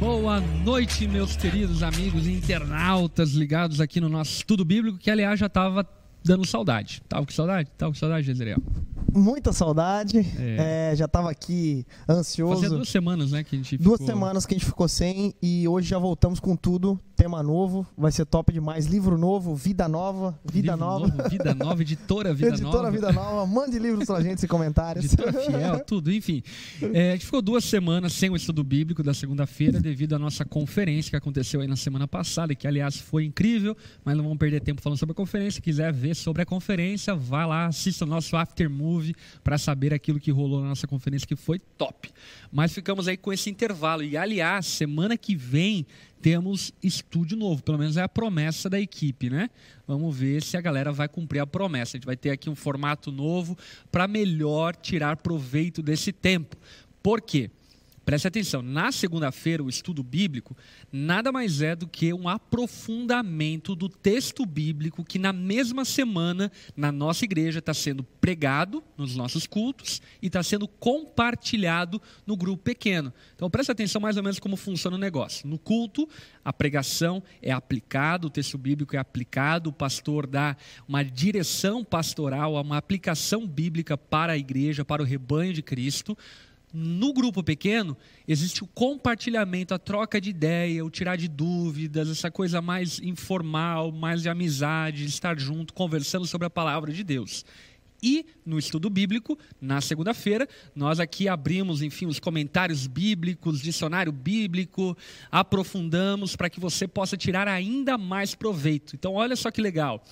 Boa noite, meus queridos amigos internautas ligados aqui no nosso estudo bíblico, que aliás já estava dando saudade. Tava com saudade? Tava com saudade, Jezreel? Muita saudade. É. É, já estava aqui ansioso. Fazia duas semanas, né, que a gente Duas semanas que a gente ficou sem e hoje já voltamos com tudo tema novo, vai ser top demais. Livro novo, vida nova, vida Livro nova. Novo, vida nova, editora Vida editora Nova. Vida Nova, mande livros pra gente em comentários. Editora fiel, tudo, enfim. É, a gente ficou duas semanas sem o estudo bíblico da segunda-feira devido à nossa conferência que aconteceu aí na semana passada, que aliás foi incrível, mas não vamos perder tempo falando sobre a conferência. Se quiser ver sobre a conferência, vá lá, assista o nosso after movie para saber aquilo que rolou na nossa conferência que foi top. Mas ficamos aí com esse intervalo e aliás, semana que vem temos estúdio novo, pelo menos é a promessa da equipe, né? Vamos ver se a galera vai cumprir a promessa. A gente vai ter aqui um formato novo para melhor tirar proveito desse tempo. Por quê? Preste atenção, na segunda-feira, o estudo bíblico nada mais é do que um aprofundamento do texto bíblico que, na mesma semana, na nossa igreja, está sendo pregado nos nossos cultos e está sendo compartilhado no grupo pequeno. Então, preste atenção mais ou menos como funciona o negócio. No culto, a pregação é aplicada, o texto bíblico é aplicado, o pastor dá uma direção pastoral, uma aplicação bíblica para a igreja, para o rebanho de Cristo no grupo pequeno, existe o compartilhamento, a troca de ideia, o tirar de dúvidas, essa coisa mais informal, mais de amizade, de estar junto, conversando sobre a palavra de Deus. E no estudo bíblico, na segunda-feira, nós aqui abrimos, enfim, os comentários bíblicos, dicionário bíblico, aprofundamos para que você possa tirar ainda mais proveito. Então, olha só que legal.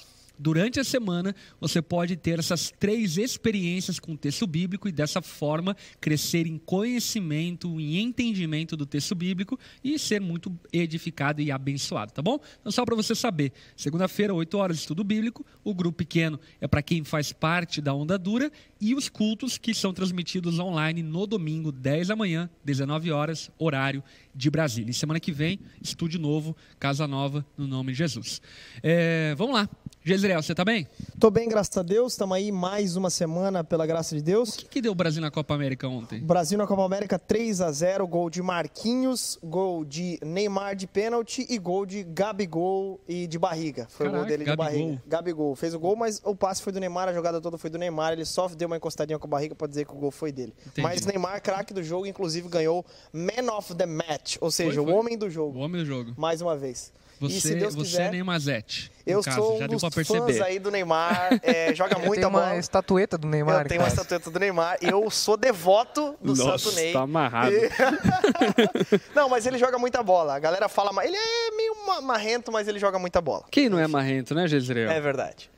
Durante a semana, você pode ter essas três experiências com o texto bíblico e dessa forma crescer em conhecimento, em entendimento do texto bíblico e ser muito edificado e abençoado, tá bom? Então, só para você saber, segunda-feira, 8 horas estudo bíblico, o grupo pequeno é para quem faz parte da onda dura e os cultos que são transmitidos online no domingo, 10 da manhã, 19 horas, horário de Brasília. E semana que vem, estúdio novo, Casa Nova, no nome de Jesus. É, vamos lá. Jezreel, você está bem? Tô bem, graças a Deus. Estamos aí mais uma semana, pela graça de Deus. O que, que deu o Brasil na Copa América ontem? Brasil na Copa América 3 a 0 gol de Marquinhos, gol de Neymar de pênalti e gol de Gabigol e de barriga. Foi Caraca, o gol dele Gabigol. de barriga. Gabigol fez o gol, mas o passe foi do Neymar, a jogada toda foi do Neymar. Ele só deu uma encostadinha com a barriga para dizer que o gol foi dele. Entendi. Mas Neymar, craque do jogo, inclusive ganhou Man of the Match, ou seja, Foi, foi. o homem do O jogo, homem do jogo. mais uma vez. e se Você, Deus você quiser, é Neymazete. no eu caso, sou um dos fãs aí do Neymar, é, joga Eu muita tenho uma bola. estatueta do Neymar. Eu tenho uma estatueta do Neymar eu sou devoto do Nossa, Santo Ney. tá amarrado. E- não, mas ele joga muita bola. A galera fala, ele é meio ma- marrento, mas ele joga muita bola. Quem não é marrento, né, Jezreel? É verdade.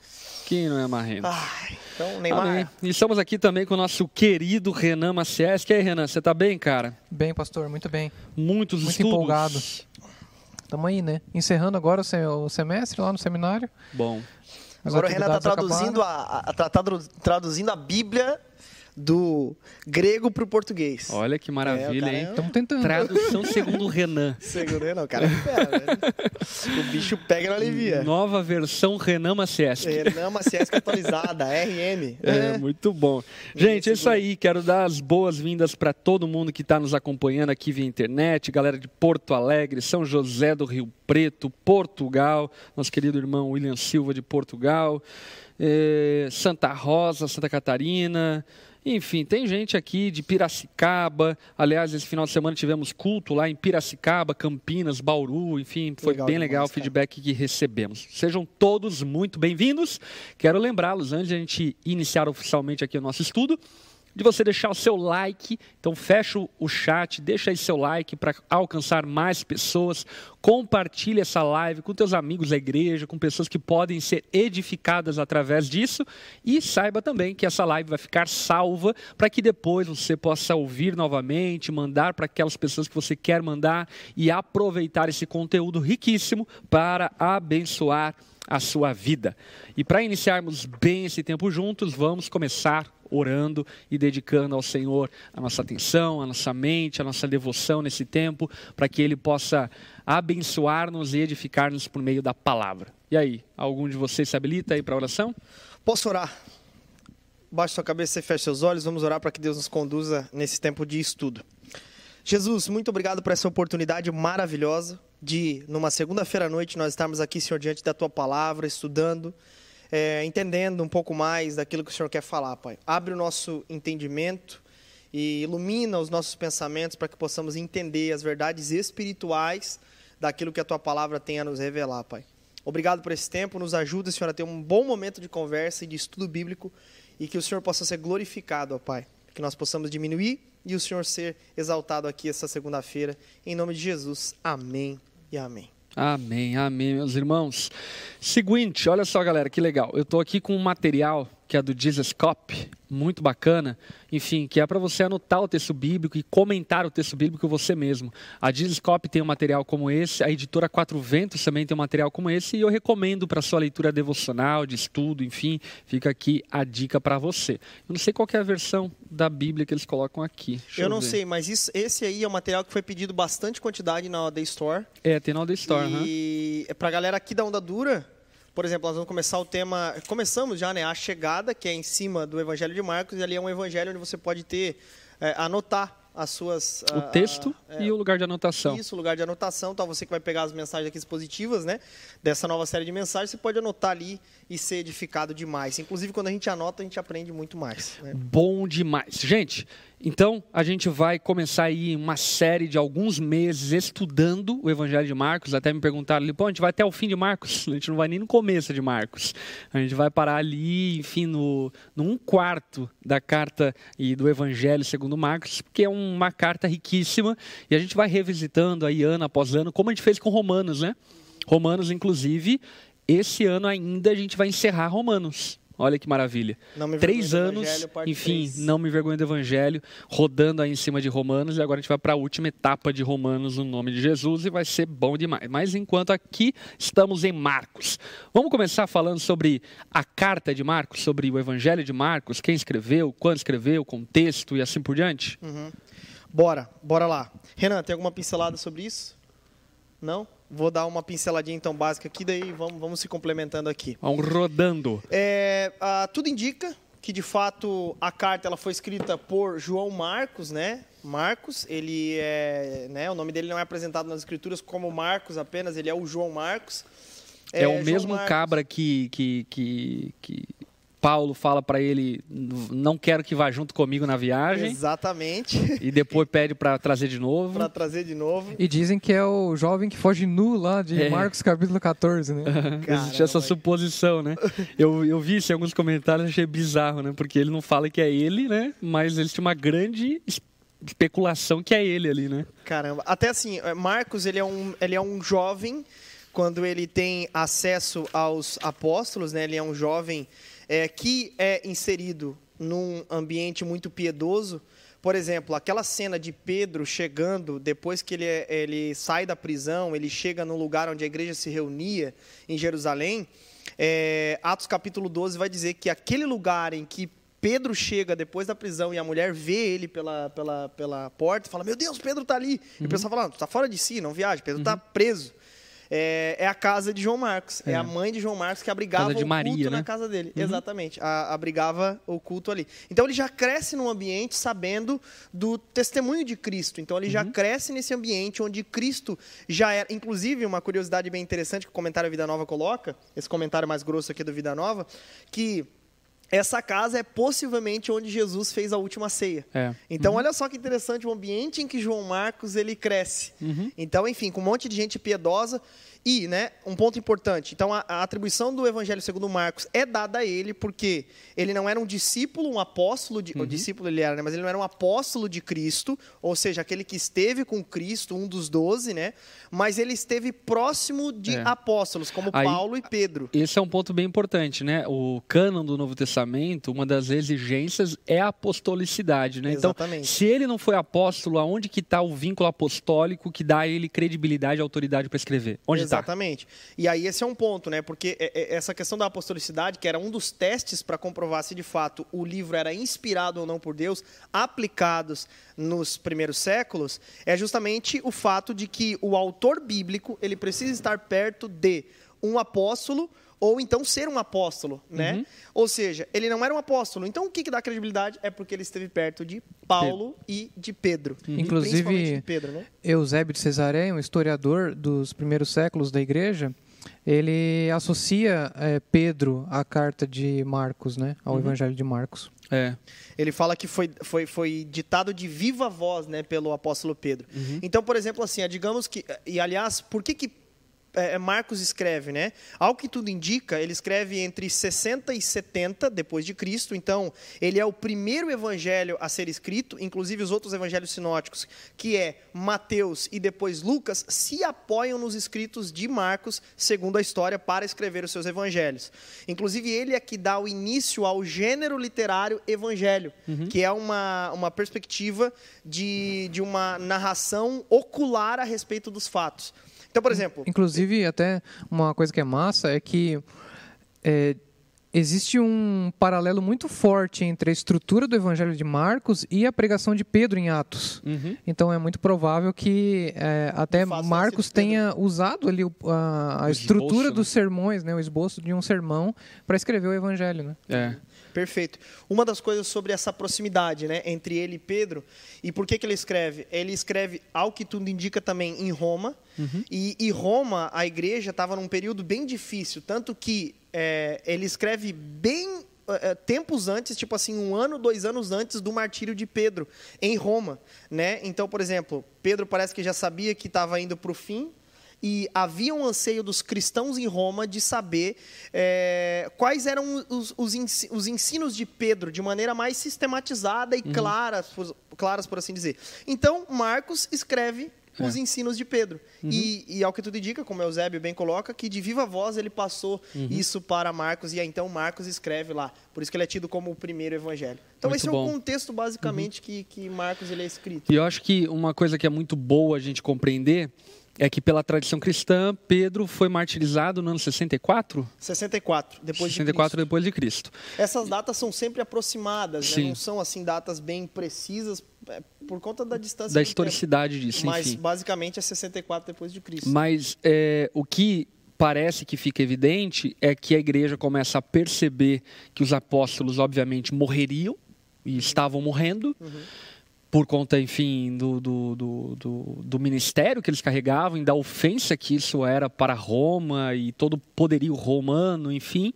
Quem não é marrento? Ai, então, Neymar. Amém. E estamos aqui também com o nosso querido Renan Maciés. E aí, Renan, você tá bem, cara? Bem, pastor, muito bem. Muitos Muito estudos. empolgado. Tamo aí, né? Encerrando agora o se- o semestre lá no seminário. Bom, As Agora o Renan tá atividades traduzindo acabaram. a, a- tá tradu- traduzindo a Bíblia do grego pro português. olha que maravilha, cara hein? é- Tamo tentando. Tradução segundo o Renan. Segundo Renan, o cara é fera, velho. O bicho pega e não alivia. Nova versão Renan Maciés. Renan Maciés atualizada, RM. É, muito bom. Gente, é isso aí. Quero dar as boas-vindas para todo mundo que está nos acompanhando aqui via internet, galera de Porto Alegre, São José do Rio Preto, Portugal, nosso querido irmão William Silva de Portugal, eh, Santa Rosa, Santa Catarina. Enfim, tem gente aqui de Piracicaba. Aliás, esse final de semana tivemos culto lá em Piracicaba, Campinas, Bauru. Enfim, foi Legal bem demais, legal o cara. feedback que recebemos. Sejam todos muito bem-vindos. Quero lembrá-los, antes de a gente iniciar oficialmente aqui o nosso estudo, de você deixar o seu like. Então, fecha o- chat, deixa aí seu like para alcançar mais pessoas. Compartilhe essa live com teus amigos da igreja, com pessoas que podem ser edificadas através disso. E saiba também que essa live vai ficar salva para que depois você possa ouvir novamente, mandar para aquelas pessoas que você quer mandar e aproveitar esse conteúdo riquíssimo para abençoar a sua vida. E para iniciarmos bem esse tempo juntos, vamos começar orando e dedicando ao Senhor a nossa atenção, a nossa mente, a nossa devoção nesse tempo, para que Ele possa abençoar-nos e edificar-nos por meio da palavra. E aí, algum de vocês se habilita aí para oração? Posso orar? Baixe sua cabeça e feche seus olhos. Vamos orar para que Deus nos conduza nesse tempo de estudo. Jesus, muito obrigado por essa oportunidade maravilhosa de, numa segunda-feira à noite, nós estarmos aqui, Senhor, diante da Tua palavra, estudando, é, entendendo um pouco mais daquilo que o Senhor quer falar, Pai. Abre o nosso entendimento e ilumina os nossos pensamentos para que possamos entender as verdades espirituais daquilo que a Tua palavra tem a nos revelar, Pai. Obrigado por esse tempo, nos ajuda, Senhor, a ter um bom momento de conversa e de estudo bíblico e que o Senhor possa ser glorificado, ó Pai. Que nós possamos diminuir e o Senhor ser exaltado aqui essa segunda-feira. Em nome de Jesus. Amém e amém. Amém, amém, meus irmãos. Seguinte, olha só, galera, que legal. Eu estou aqui com um material que é do Jesus Cop, muito bacana, enfim, que é para você anotar o texto bíblico e comentar o texto bíblico você mesmo. A Jesus Cop tem um material como esse, a editora Quatro Ventos também tem um material como esse, e eu recomendo para sua leitura devocional, de estudo, enfim, fica aqui a dica para você. Eu não sei qual é a versão da Bíblia que eles colocam aqui. Deixa eu, não sei, mas isso, esse aí é um material que foi pedido bastante quantidade na The Store. É, tem na The Store, E uhum. é para galera aqui da Onda Dura, por exemplo, nós vamos começar o tema. Começamos já, né? A chegada, que é em cima do Evangelho de Marcos, e ali é um evangelho onde você pode ter, é, anotar as suas. O texto a, a, é, e o lugar de anotação. Isso, o lugar de anotação. Então, você que vai pegar as mensagens aqui expositivas, né? Dessa nova série de mensagens, você pode anotar ali e ser edificado demais. Inclusive, quando a gente anota, a gente aprende muito mais. Né? Bom demais. Gente, então, a gente vai começar aí uma série de alguns meses estudando o Evangelho de Marcos. Até me perguntaram, pô, a gente vai até o fim de Marcos? A gente não vai nem no começo de Marcos. A gente vai parar ali, enfim, no, no um quarto da carta e do Evangelho segundo Marcos, porque é uma carta riquíssima. E a gente vai revisitando aí ano após ano, como a gente fez com Romanos, né? Romanos, inclusive, esse ano ainda a gente vai encerrar Romanos. Olha que maravilha. Três anos, enfim, 3. não me vergonho do Evangelho, rodando aí em cima de Romanos, e agora a gente vai para a última etapa de Romanos no nome de Jesus e vai ser bom demais. Mas enquanto aqui estamos em Marcos. Vamos começar falando sobre a carta de Marcos, sobre o Evangelho de Marcos, quem escreveu, quando escreveu, contexto e assim por diante? Uhum. Bora, bora lá. Renan, tem alguma pincelada sobre isso? Não? Vou dar uma pinceladinha então básica aqui, daí vamos, vamos se complementando aqui. Vamos rodando. É, ah, tudo indica que de fato a carta ela foi escrita por João Marcos, né? Marcos, ele é, né, o nome dele não é apresentado nas escrituras como Marcos apenas, ele é o João Marcos. É, é o João mesmo Marcos. cabra que, que, que, que Paulo fala para ele: não quero que vá junto comigo na viagem. Exatamente. E depois pede para trazer de novo. Para trazer de novo. E dizem que é o jovem que foge nu lá de é. Marcos capítulo 14, né? Existe essa suposição, né? Eu, eu vi isso em alguns comentários, achei bizarro, né? Porque ele não fala que é ele, né? Mas existe uma grande especulação que é ele ali, né? Caramba. Até assim, é, Marcos, ele é um, ele é um jovem quando ele tem acesso aos apóstolos, né? Ele é um jovem é, que é inserido num ambiente muito piedoso. Por exemplo, aquela cena de Pedro chegando, depois que ele, ele sai da prisão, ele chega no lugar onde a igreja se reunia, em Jerusalém. É, Atos capítulo 12 vai dizer que aquele lugar em que Pedro chega depois da prisão e a mulher vê ele pela, pela, pela porta e fala: Meu Deus, Pedro está ali. Uhum. E o uhum. pessoal fala: Tu está fora de si, não viaja, Pedro está uhum. preso é, é, a casa de João Marcos. É. é. a mãe de João Marcos que abrigava o culto Maria, né? na casa dele. Uhum. Exatamente. A, abrigava o culto ali. Então ele já cresce num ambiente sabendo do testemunho de Cristo. Então ele uhum. já cresce nesse ambiente onde Cristo já era. Inclusive, uma curiosidade bem interessante que o comentário Vida Nova coloca, esse comentário mais grosso aqui do Vida Nova, que essa casa é possivelmente onde Jesus fez a última ceia. É. Então, uhum. olha só que interessante o ambiente em que João Marcos ele cresce. Uhum. Então, enfim, com um monte de gente piedosa. E, né, um ponto importante. Então, a, a, atribuição do Evangelho segundo Marcos é dada a ele porque ele não era um discípulo, um apóstolo, de, uhum. o discípulo ele era, né, mas ele não era um apóstolo de Cristo, ou seja, aquele que esteve com Cristo, um dos doze, né? Mas ele esteve próximo de é. apóstolos, como Aí, Paulo e Pedro. Esse é um ponto bem importante, né? O cânon do Novo Testamento, uma das exigências é a apostolicidade, né? Então, Exatamente. Então, se ele não foi apóstolo, aonde que está o vínculo apostólico que dá a ele credibilidade e autoridade para escrever? Onde está? Exatamente. E aí esse é um ponto, né? Porque é, é, essa questão da apostolicidade, que era um dos testes para comprovar se de fato o livro era inspirado ou não por Deus, aplicados nos primeiros séculos, é justamente o fato de que o autor bíblico ele precisa estar perto de um apóstolo ou então ser um apóstolo, né? Uhum. Ou seja, ele não era um apóstolo. Então o que, que dá credibilidade? É porque ele esteve perto de Paulo e de Pedro. E Inclusive, de Pedro, né? Eusébio de Cesareia, um historiador dos primeiros séculos da igreja, ele associa eh, Pedro à carta de Marcos, né? Ao Evangelho de Marcos. É. Ele fala que foi, foi, foi ditado de viva voz né, pelo apóstolo Pedro. Então, por exemplo, assim, é, digamos que. E aliás, por que, que é, Marcos escreve, né? Ao que tudo indica, ele escreve entre 60 e 70 depois de Cristo. Então, ele é o primeiro evangelho a ser escrito, inclusive os outros evangelhos sinóticos, que é Mateus e depois Lucas, se apoiam nos escritos de Marcos, segundo a história, para escrever os seus evangelhos. Inclusive, ele é que dá o início ao gênero literário evangelho, que é uma, uma perspectiva de, de uma narração ocular a respeito dos fatos. Então, por exemplo, Inclusive, até uma coisa que é massa é que é, existe um paralelo muito forte entre a estrutura do Evangelho de Marcos e a pregação de Pedro em Atos. Uhum. Então é muito provável que é, até Marcos tenha usado ali a, a estrutura esboço, né? dos sermões, né, o esboço de um sermão, para escrever o Evangelho. Né? É. Perfeito. Uma das coisas sobre essa proximidade né, entre ele e Pedro, e por que, que ele escreve? Ele escreve, ao que tudo indica, também em Roma. E, e Roma, a igreja, estava num período bem difícil, tanto que é, ele escreve bem é, é, tempos antes, tipo assim, um ano, dois anos antes do martírio de Pedro, em Roma. Né? Então, por exemplo, Pedro parece que já sabia que estava indo para o fim, e havia um anseio dos cristãos em Roma de saber é, quais eram os, os ensi- os ensinos de Pedro de maneira mais sistematizada e clara, por- claras, por assim dizer. Então, Marcos escreve os ensinos de Pedro. E, e ao que tudo indica, como Eusébio bem coloca, que de viva voz ele passou isso para Marcos, e aí então Marcos escreve lá. Por isso que ele é tido como o primeiro evangelho. Então, Muito esse é bom. o contexto, basicamente, que, que Marcos ele é escrito. E eu acho que uma coisa que é muito boa a gente compreender é que pela tradição cristã, Pedro foi martirizado no ano 64? 64, depois de 64 Cristo. depois de Cristo. Essas datas são sempre aproximadas, né? Não são assim datas bem precisas é, por conta da distância Da tempo. historicidade disso, Mas enfim. basicamente é 64 depois de Cristo. Mas é, o que parece que fica evidente é que a igreja começa a perceber que os apóstolos, obviamente, morreriam e estavam morrendo. Por conta, enfim, do, do, do, do, ministério que eles carregavam, da ofensa que isso era para Roma e todo o poderio romano, enfim.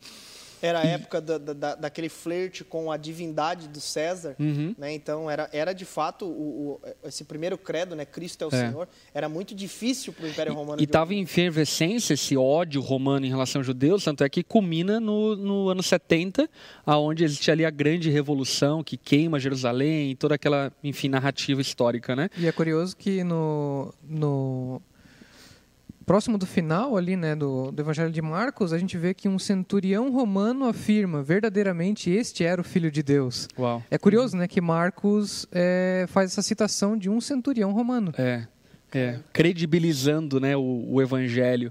Era a época da, da- da- daquele flerte com a divindade do César, Uhum. né? Então era, era de fato o, o- esse primeiro credo, né? Cristo é o É. Senhor. Era muito difícil para o Império Romano. E estava em efervescência esse ódio romano em relação aos judeus, tanto é que culmina no, no ano 70, aonde existe ali a grande revolução que queima Jerusalém e toda aquela, enfim, narrativa histórica, né? E é curioso que no, no próximo do final ali, né, do, do Evangelho de Marcos, a gente vê que um centurião romano afirma verdadeiramente este era o Filho de Deus. Uau. É curioso, né, que Marcos é, faz essa citação de um centurião romano. É. É, credibilizando né, o, o evangelho.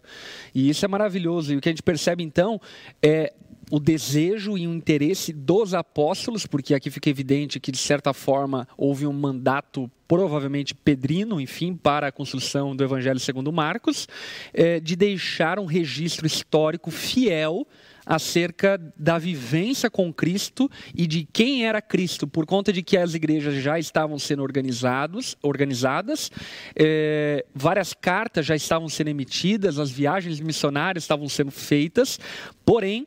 E isso é maravilhoso. E o que a gente percebe então é o desejo e o interesse dos apóstolos, porque aqui fica evidente que, de certa forma, houve um mandato provavelmente pedrino, enfim, para a construção do Evangelho segundo Marcos, é, de deixar um registro histórico fiel acerca da vivência com Cristo e de quem era Cristo, por conta de que as igrejas já estavam sendo organizados, organizadas, eh, várias cartas já estavam sendo emitidas, as viagens missionárias estavam sendo feitas, porém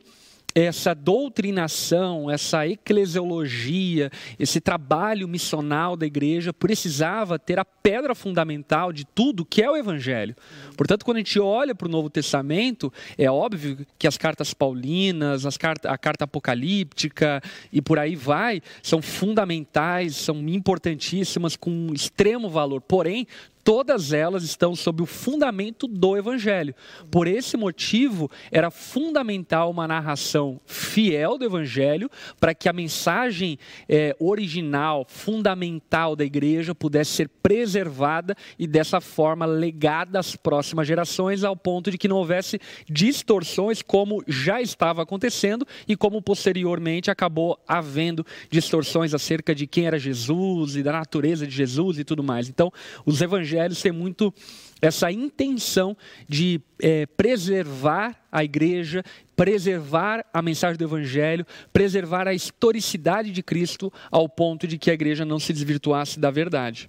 essa doutrinação, essa eclesiologia, esse trabalho missional da igreja precisava ter a pedra fundamental de tudo que é o evangelho. Portanto, quando a gente olha para o Novo Testamento, é óbvio que as cartas paulinas, as a carta apocalíptica e por aí vai, são fundamentais, são importantíssimas, com extremo valor. Porém, todas elas estão sob o fundamento do Evangelho. Por esse motivo, era fundamental uma narração fiel do Evangelho para que a mensagem eh, original, fundamental da igreja pudesse ser preservada e dessa forma legada às próximas gerações, ao ponto de que não houvesse distorções, como já estava acontecendo e como posteriormente acabou havendo distorções acerca de quem era Jesus e da natureza de Jesus e tudo mais. Então, os evangelhos evangelhos têm muito essa intenção de é, preservar a igreja, preservar a mensagem do evangelho, preservar a historicidade de Cristo ao ponto de que a igreja não se desvirtuasse da verdade.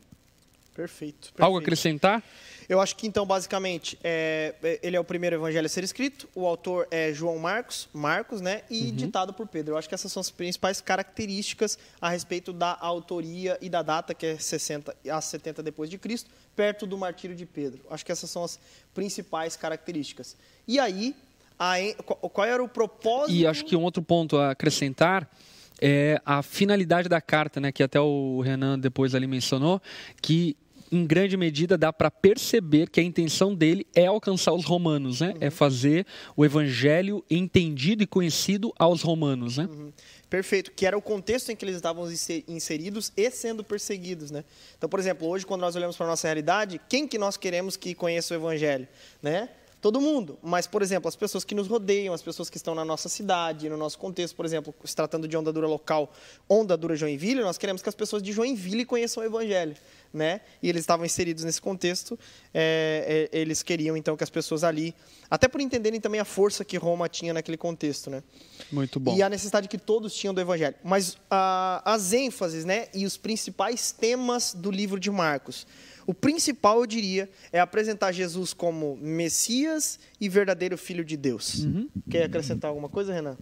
Perfeito. perfeito. Algo a acrescentar? Eu acho que então, basicamente, é, é, ele é o primeiro evangelho a ser escrito, o autor é João Marcos, Marcos, né? E uhum. ditado por Pedro. Eu acho que essas são as principais características a respeito da autoria e da data, que é 60 a 70 depois de Cristo, perto do martírio de Pedro. Acho que essas são as principais características. E aí, a, qual era o propósito? E acho que um outro ponto a acrescentar é a finalidade da carta, né, que até o Renan depois ali mencionou, que em grande medida dá para perceber que a intenção dele é alcançar os romanos, né? Uhum. É fazer o evangelho entendido e conhecido aos romanos, né? Uhum. Perfeito, que era o contexto em que eles estavam inseridos e sendo perseguidos, né? Então, por exemplo, hoje quando nós olhamos para a nossa realidade, quem que nós queremos que conheça o evangelho, né? Todo mundo. Mas, por exemplo, as pessoas que nos rodeiam, as pessoas que estão na nossa cidade, no nosso contexto, por exemplo, se tratando de onda dura local, onda dura Joinville, nós queremos que as pessoas de Joinville conheçam o Evangelho. Né? E eles estavam inseridos nesse contexto, é, é, eles queriam então que as pessoas ali, até por entenderem também a força que Roma tinha naquele contexto, né? Muito bom. E a necessidade que todos tinham do Evangelho. Mas a, as ênfases, né, e os principais temas do livro de Marcos o principal, eu diria, é apresentar Jesus como Messias e verdadeiro Filho de Deus. Uhum. Quer acrescentar alguma coisa, Renan?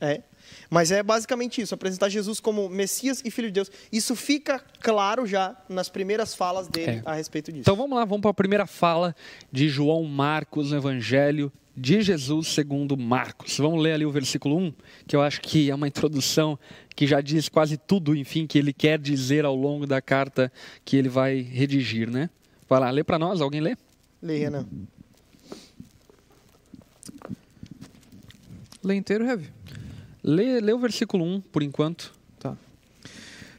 É. Mas é basicamente isso, apresentar Jesus como Messias e Filho de Deus. Isso fica claro já nas primeiras falas dele é. a respeito disso. Então vamos lá, vamos para a primeira fala de João Marcos no Evangelho de Jesus segundo Marcos. Vamos ler ali o versículo 1, que eu acho que é uma introdução que já diz quase tudo, enfim, que ele quer dizer ao longo da carta que ele vai redigir, né? Vai lá, lê para nós, alguém lê? Lê, Renan. Lê inteiro, Rev? Lê, lê o versículo 1, por enquanto. Tá.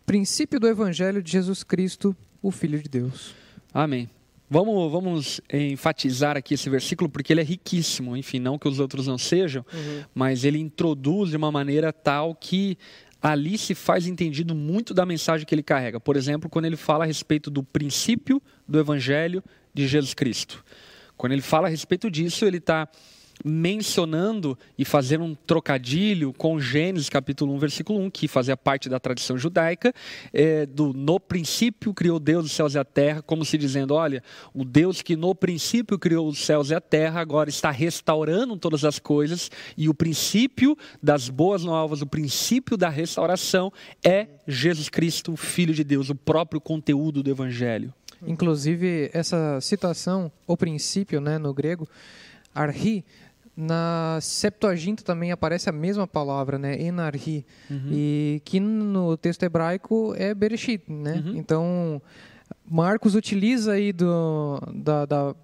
Princípio do Evangelho de Jesus Cristo, o Filho de Deus. Amém. Vamos, vamos enfatizar aqui esse versículo porque ele é riquíssimo. Enfim, não que os outros não sejam, uhum. mas ele introduz de uma maneira tal que ali se faz entendido muito da mensagem que ele carrega. Por exemplo, quando ele fala a respeito do princípio do evangelho de Jesus Cristo. Quando ele fala a respeito disso, ele está mencionando e fazendo um trocadilho com Gênesis capítulo 1, versículo 1, que fazia parte da tradição judaica, é, do no princípio criou Deus os céus e a terra, como se dizendo, olha, o Deus que no princípio criou os céus e a terra, agora está restaurando todas as coisas, e o princípio das boas novas, o princípio da restauração é Jesus Cristo, Filho de Deus, o próprio conteúdo do Evangelho. Inclusive, essa citação, o princípio, né, no grego, arhi, na Septuaginta também aparece a mesma palavra, né? Enarhi. Uhum. E que no texto hebraico é Bereshit, né? Uhum. Então, Marcos utiliza aí do, da, da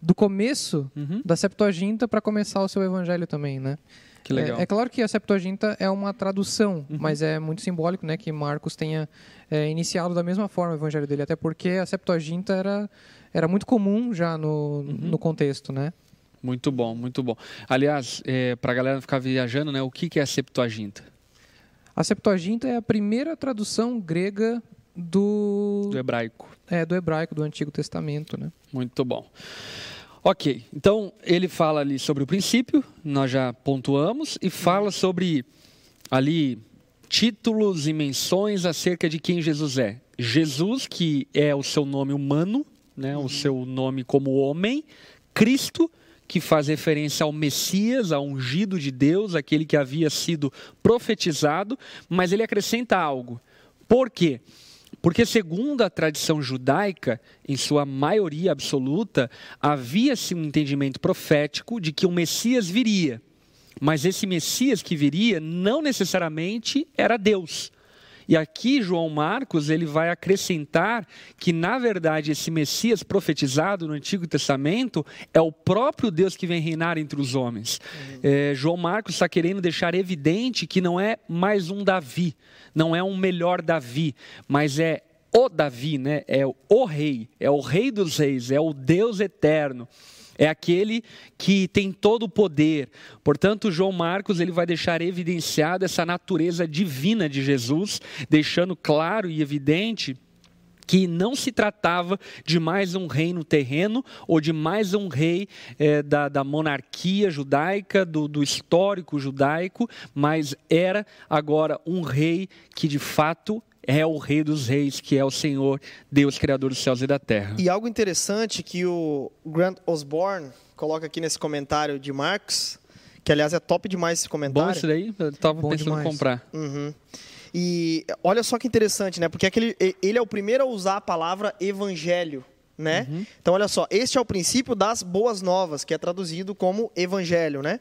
do começo uhum. da Septuaginta para começar o seu evangelho também, né? Que legal. É, é, claro que a Septuaginta é uma tradução, uhum. mas é muito simbólico, né, que Marcos tenha é, iniciado da mesma forma o evangelho dele, até porque a Septuaginta era era muito comum já no, uhum. no contexto, né? Muito bom, muito bom. Aliás, é, para a galera ficar viajando, né, o que, que é a Septuaginta? A Septuaginta é a primeira tradução grega do... Do hebraico. É, do hebraico, do Antigo Testamento, né? Muito bom. Ok, então ele fala ali sobre o princípio, nós já pontuamos, e fala sobre ali títulos e menções acerca de quem Jesus é. Jesus, que é o seu nome humano, né, o seu nome como homem, Cristo, que faz referência ao Messias, ao ungido de Deus, aquele que havia sido profetizado, mas ele acrescenta algo. Por quê? Porque, segundo a tradição judaica, em sua maioria absoluta, havia-se um entendimento profético de que o Messias viria. Mas esse Messias que viria não necessariamente era Deus. E aqui João Marcos ele vai acrescentar que na verdade esse Messias profetizado no Antigo Testamento é o próprio Deus que vem reinar entre os homens. Uhum. É, João Marcos está querendo deixar evidente que não é mais um Davi, não é um melhor Davi, mas é o Davi, né? É o rei, é o rei dos reis, é o Deus eterno é aquele que tem todo o poder. Portanto, João Marcos ele vai deixar evidenciado essa natureza divina de Jesus, deixando claro e evidente que não se tratava de mais um reino terreno ou de mais um rei é, da, da, monarquia judaica, do, do, histórico judaico, mas era agora um rei que de fato é o rei dos reis, que é o Senhor, Deus criador dos céus e da terra. E algo interessante que o Grant Osborne coloca aqui nesse comentário de Marcos, que aliás é top demais esse comentário. Bom isso daí, eu estava pensando em comprar. Uhum. E olha só que interessante, né? Porque aquele, ele é o primeiro a usar a palavra evangelho, né? Uhum. Então olha só, este é o princípio das boas novas, que é traduzido como evangelho, né?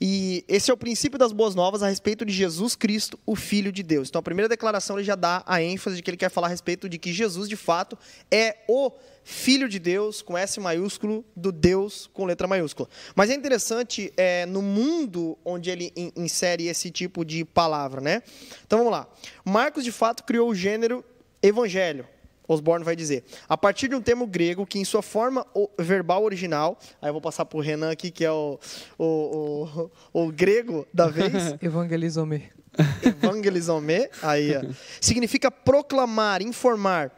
E esse é o princípio das boas novas a respeito de Jesus Cristo, o Filho de Deus. Então a primeira declaração ele já dá a ênfase de que ele quer falar a respeito de que Jesus de fato é o Filho de Deus, com S maiúsculo, do Deus com letra maiúscula. Mas é interessante é, no mundo onde ele in insere esse tipo de palavra, né? Então vamos lá. Marcos, de fato, criou o gênero evangelho. Osborne vai dizer, a partir de um termo grego que, em sua forma verbal original, aí eu vou passar para o Renan aqui, que é o, o, o, o grego da vez. Evangelizome. Evangelizome, aí, ó, significa proclamar, informar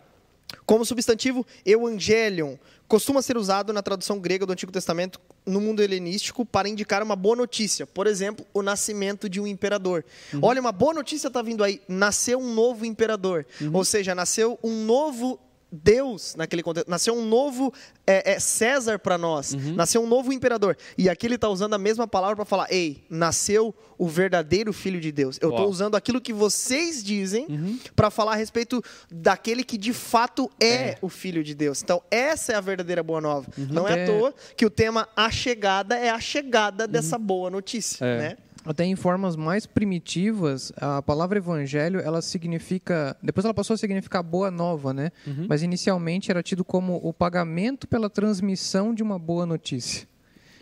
como substantivo, evangelion costuma ser usado na tradução grega do Antigo Testamento no mundo helenístico para indicar uma boa notícia. Por exemplo, o nascimento de um imperador. Uhum. Olha, uma boa notícia está vindo aí. Nasceu um novo imperador. Uhum. Ou seja, nasceu um novo Deus naquele contexto. Nasceu um novo é, é César para nós. Uhum. Nasceu um novo imperador. E aqui ele está usando a mesma palavra para falar: ei, nasceu o verdadeiro Filho de Deus. Eu estou usando aquilo que vocês dizem uhum. para falar a respeito daquele que de fato é, é, o Filho de Deus. Então, essa é a verdadeira boa nova. Uhum. Não é à toa que o tema A Chegada é a chegada dessa boa notícia. É. Né? Até em formas mais primitivas, a palavra evangelho, ela significa. Depois ela passou a significar boa nova, né? Uhum. Mas inicialmente era tido como o pagamento pela transmissão de uma boa notícia.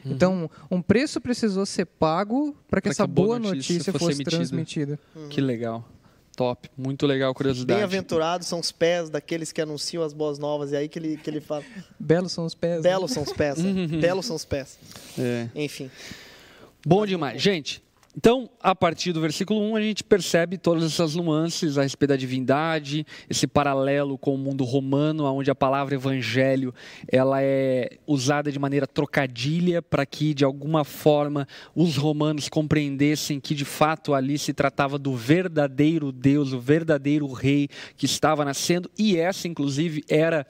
Uhum. Então, um preço precisou ser pago para que pra essa que boa notícia, notícia fosse, fosse transmitida. Uhum. Que legal. Top, muito legal, curiosidade. Bem-aventurados são os pés daqueles que anunciam as boas novas. E aí que ele, que ele fala. Belos são os pés. Né? Belos né? são os pés. Né? Belos são os pés. É. Enfim. Bom demais. Gente, então, a partir do versículo 1, a gente percebe todas essas nuances a respeito da divindade, esse paralelo com o mundo romano, onde a palavra evangelho ela é usada de maneira trocadilha para que, de alguma forma, os romanos compreendessem que, de fato, ali se tratava do verdadeiro Deus, o verdadeiro rei que estava nascendo, e essa, inclusive, era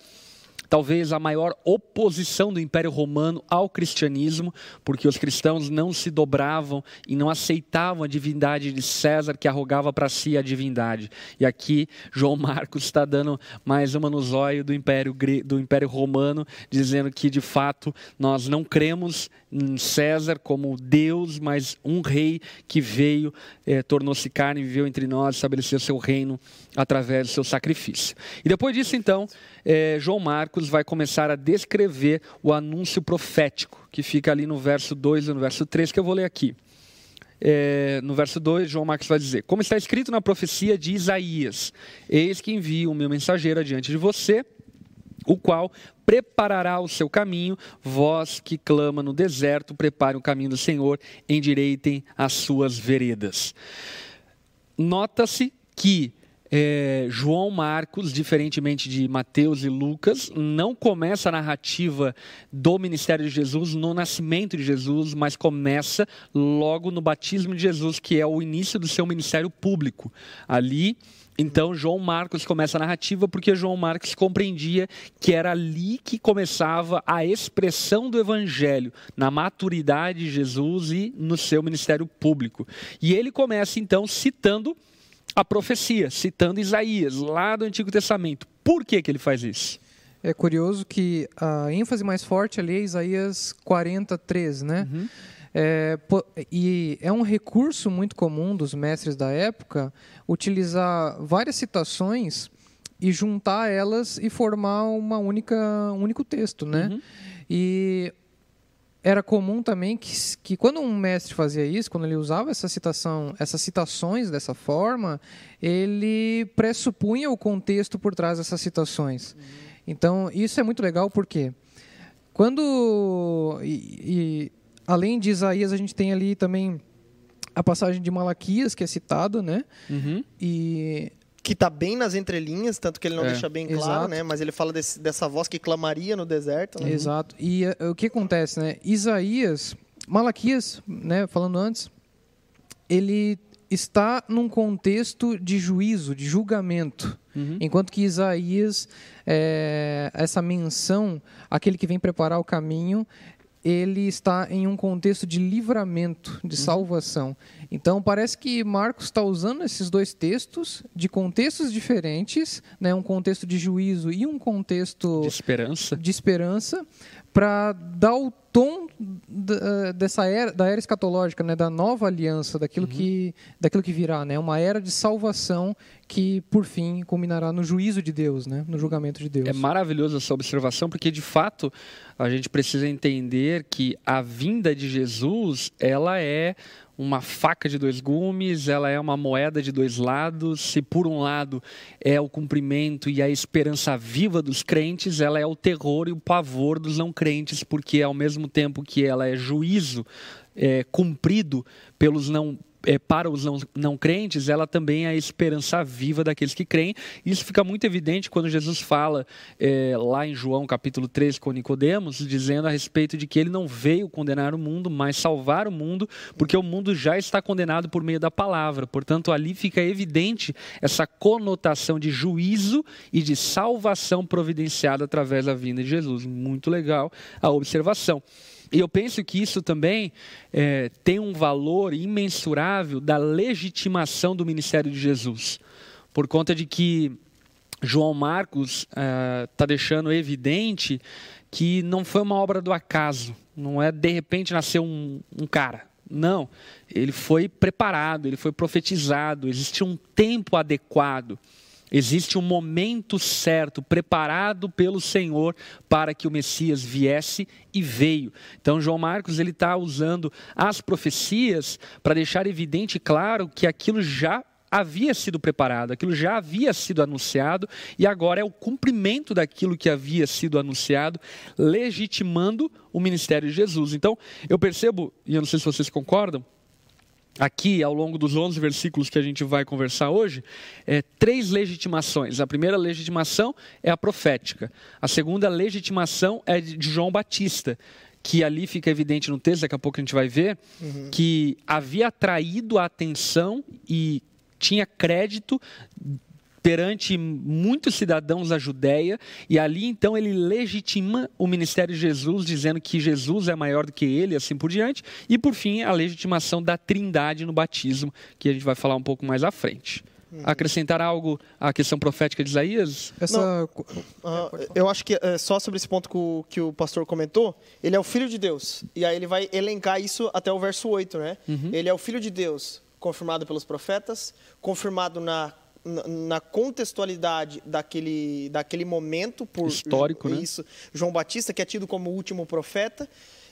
talvez a maior oposição do Império Romano ao cristianismo, porque os cristãos não se dobravam e não aceitavam a divindade de César, que arrogava para si a divindade. E aqui João Marcos está dando mais uma no zóio do Império, do Império Romano, dizendo que de fato nós não cremos em César como Deus, mas um rei que veio, é, tornou-se carne, viveu entre nós, estabeleceu seu reino através do seu sacrifício. E depois disso, então, é, João Marcos vai começar a descrever o anúncio profético, que fica ali no verso 2 e no verso 3, que eu vou ler aqui. É, no verso 2, João Marcos vai dizer: Como está escrito na profecia de Isaías: Eis que envio o meu mensageiro adiante de você, o qual preparará o seu caminho, vós que clama no deserto, prepare o caminho do Senhor, endireitem as suas veredas. Nota-se que é, João Marcos, diferentemente de Mateus e Lucas, não começa a narrativa do ministério de Jesus no nascimento de Jesus, mas começa logo no batismo de Jesus, que é o início do seu ministério público. Ali, então, João Marcos começa a narrativa porque João Marcos compreendia que era ali que começava a expressão do evangelho, na maturidade de Jesus e no seu ministério público. E ele começa então citando a profecia, citando Isaías, lá do Antigo Testamento. Por que, que ele faz isso? É curioso que a ênfase mais forte ali é Isaías 43, né? Uhum. É, e é um recurso muito comum dos mestres da época utilizar várias citações e juntar elas e formar uma única, um único texto, né? Uhum. E era comum também que, que quando um mestre fazia isso, quando ele usava essa citação, essas citações dessa forma, ele pressupunha o contexto por trás dessas citações. Uhum. Então, isso é muito legal porque quando e, e, além de Isaías, a gente tem ali também a passagem de Malaquias que é citada, né? Uhum. E que está bem nas entrelinhas, tanto que ele não É. deixa bem claro, Exato. né? Mas ele fala desse- dessa voz que clamaria no deserto. né? Exato. E eh, o que acontece, né? Isaías, Malaquias, né, falando antes, ele está num contexto de juízo, de julgamento. Uhum. Enquanto que Isaías, é, essa menção, aquele que vem preparar o caminho, ele está em um contexto de livramento, de salvação. Então parece que Marcos está usando esses dois textos de contextos diferentes, né, um contexto de juízo e um contexto De esperança. de esperança para dar o tom da- dessa era da era escatológica, né, da nova aliança, daquilo que daquilo que virá, né, uma era de salvação que por fim culminará no juízo de Deus, né, no julgamento de Deus. É maravilhoso essa observação, porque de fato a gente precisa entender que a vinda de Jesus, ela é uma faca de dois gumes, ela é uma moeda de dois lados. Se por um lado é o cumprimento e a esperança viva dos crentes, ela é o terror e o pavor dos não crentes, porque ao mesmo tempo que ela é juízo é, cumprido pelos não é, para os não, não crentes, ela também é a esperança viva daqueles que creem. Isso fica muito evidente quando Jesus fala é, lá em João capítulo 13 com Nicodemos, dizendo a respeito de que ele não veio condenar o mundo, mas salvar o mundo, porque o mundo já está condenado por meio da palavra. Portanto, ali fica evidente essa conotação de juízo e de salvação providenciada através da vinda de Jesus. Muito legal a observação. E eu penso que isso também é, tem um valor imensurável da legitimação do ministério de Jesus, por conta de que João Marcos está deixando evidente que não foi uma obra do acaso, não é de repente nasceu um, um cara. Não, ele foi preparado, ele foi profetizado, existe um tempo adequado. Existe um momento certo, preparado pelo Senhor para que o Messias viesse e veio. Então, João Marcos ele está usando as profecias para deixar evidente e claro que aquilo já havia sido preparado, aquilo já havia sido anunciado e agora é o cumprimento daquilo que havia sido anunciado, legitimando o ministério de Jesus. Então, eu percebo, e eu não sei se vocês concordam, aqui ao longo dos 11 versículos que a gente vai conversar hoje, é, três legitimações. A primeira legitimação é a profética. A segunda legitimação é de de João Batista, que ali fica evidente no texto, daqui a pouco a gente vai ver, que havia atraído a atenção e tinha crédito perante muitos cidadãos da Judéia, e ali então ele legitima o ministério de Jesus, dizendo que Jesus é maior do que ele, e assim por diante, e por fim a legitimação da trindade no batismo, que a gente vai falar um pouco mais à frente. Acrescentar algo à questão profética de Isaías? Essa Ah, eu acho que é, só sobre esse ponto que o, que o pastor comentou, ele é o filho de Deus. E aí ele vai elencar isso até o verso 8, né? Ele é o filho de Deus, confirmado pelos profetas, confirmado na, na, contextualidade daquele, daquele momento por Histórico, né? isso, João Batista, que é tido como o último profeta.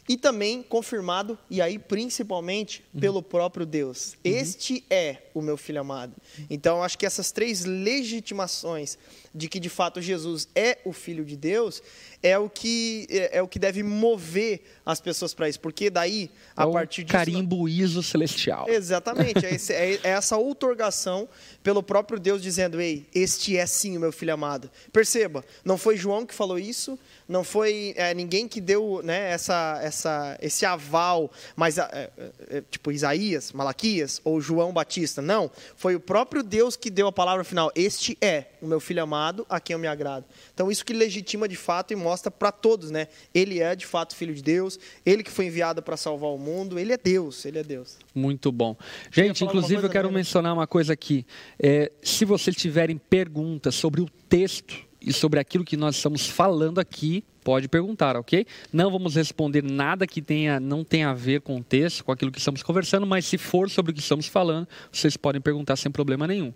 E também confirmado, e aí principalmente, pelo próprio Deus. Este é o meu filho amado. Então, acho que essas três legitimações de que de fato Jesus é o filho de Deus é o que é, é o que deve mover as pessoas para isso, porque daí a É o partir disso carimbo ISO celestial. Exatamente, é, esse- é- é essa outorgação pelo próprio Deus dizendo: Ei, este é sim o meu filho amado. Perceba, não foi João que falou isso, não foi é, ninguém que deu né, essa, essa, esse aval, mas é, tipo Isaías, Malaquias ou João Batista. Não, foi o próprio Deus que deu a palavra final: Este é o meu filho amado, a quem eu me agrado. Então, isso que legitima de fato e mostra para todos, né? Ele é de fato filho de Deus, ele que foi enviado para salvar o mundo, ele é Deus, ele é Deus. Muito bom. Gente, inclusive eu quero Daniela? mencionar uma coisa aqui. É, se vocês tiverem perguntas sobre o texto e sobre aquilo que nós estamos falando aqui, pode perguntar, ok? Não vamos responder nada que tenha, não tenha a ver com o texto, com aquilo que estamos conversando, mas se for sobre o que estamos falando, vocês podem perguntar sem problema nenhum.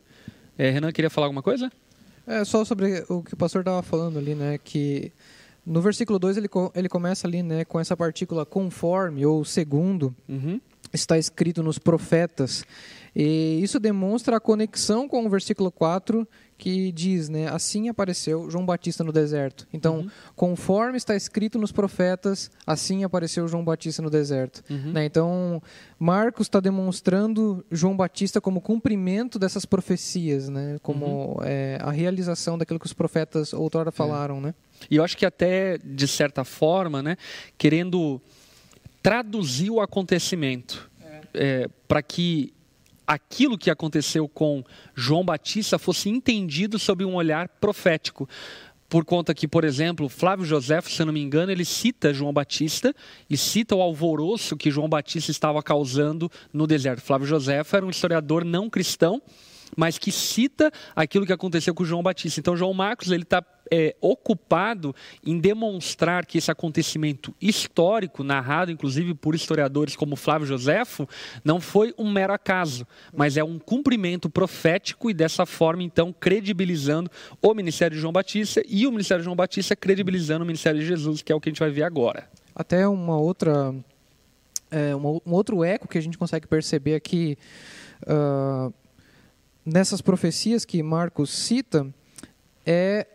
É, Renan, queria falar alguma coisa? É só sobre o que o pastor estava falando ali, né? Que no versículo 2 ele, ele começa ali, né, com essa partícula conforme ou segundo. Uhum. está escrito nos profetas. E isso demonstra a conexão com o versículo 4 que diz, né, assim apareceu João Batista no deserto. Então, uhum. conforme está escrito nos profetas, assim apareceu João Batista no deserto. Uhum. Né? Então, Marcos está demonstrando João Batista como cumprimento dessas profecias, né? como uhum. é, a realização daquilo que os profetas outrora é. falaram. É. Né? E eu acho que até, de certa forma, né, querendo traduzir o acontecimento é. é para que aquilo que aconteceu com João Batista fosse entendido sob um olhar profético. Por conta que, por exemplo, Flávio José, se não me engano, ele cita João Batista e cita o alvoroço que João Batista estava causando no deserto. Flávio José era um historiador não cristão, mas que cita aquilo que aconteceu com João Batista. Então, João Marcos ele está é, ocupado em demonstrar que esse acontecimento histórico, narrado inclusive por historiadores como Flávio Joséfo, não foi um mero acaso, mas é um cumprimento profético e dessa forma, então, credibilizando o ministério de João Batista e o ministério de João Batista credibilizando o ministério de Jesus, que é o que a gente vai ver agora. Até uma outra. É, um outro eco que a gente consegue perceber aqui uh, nessas profecias que Marcos cita é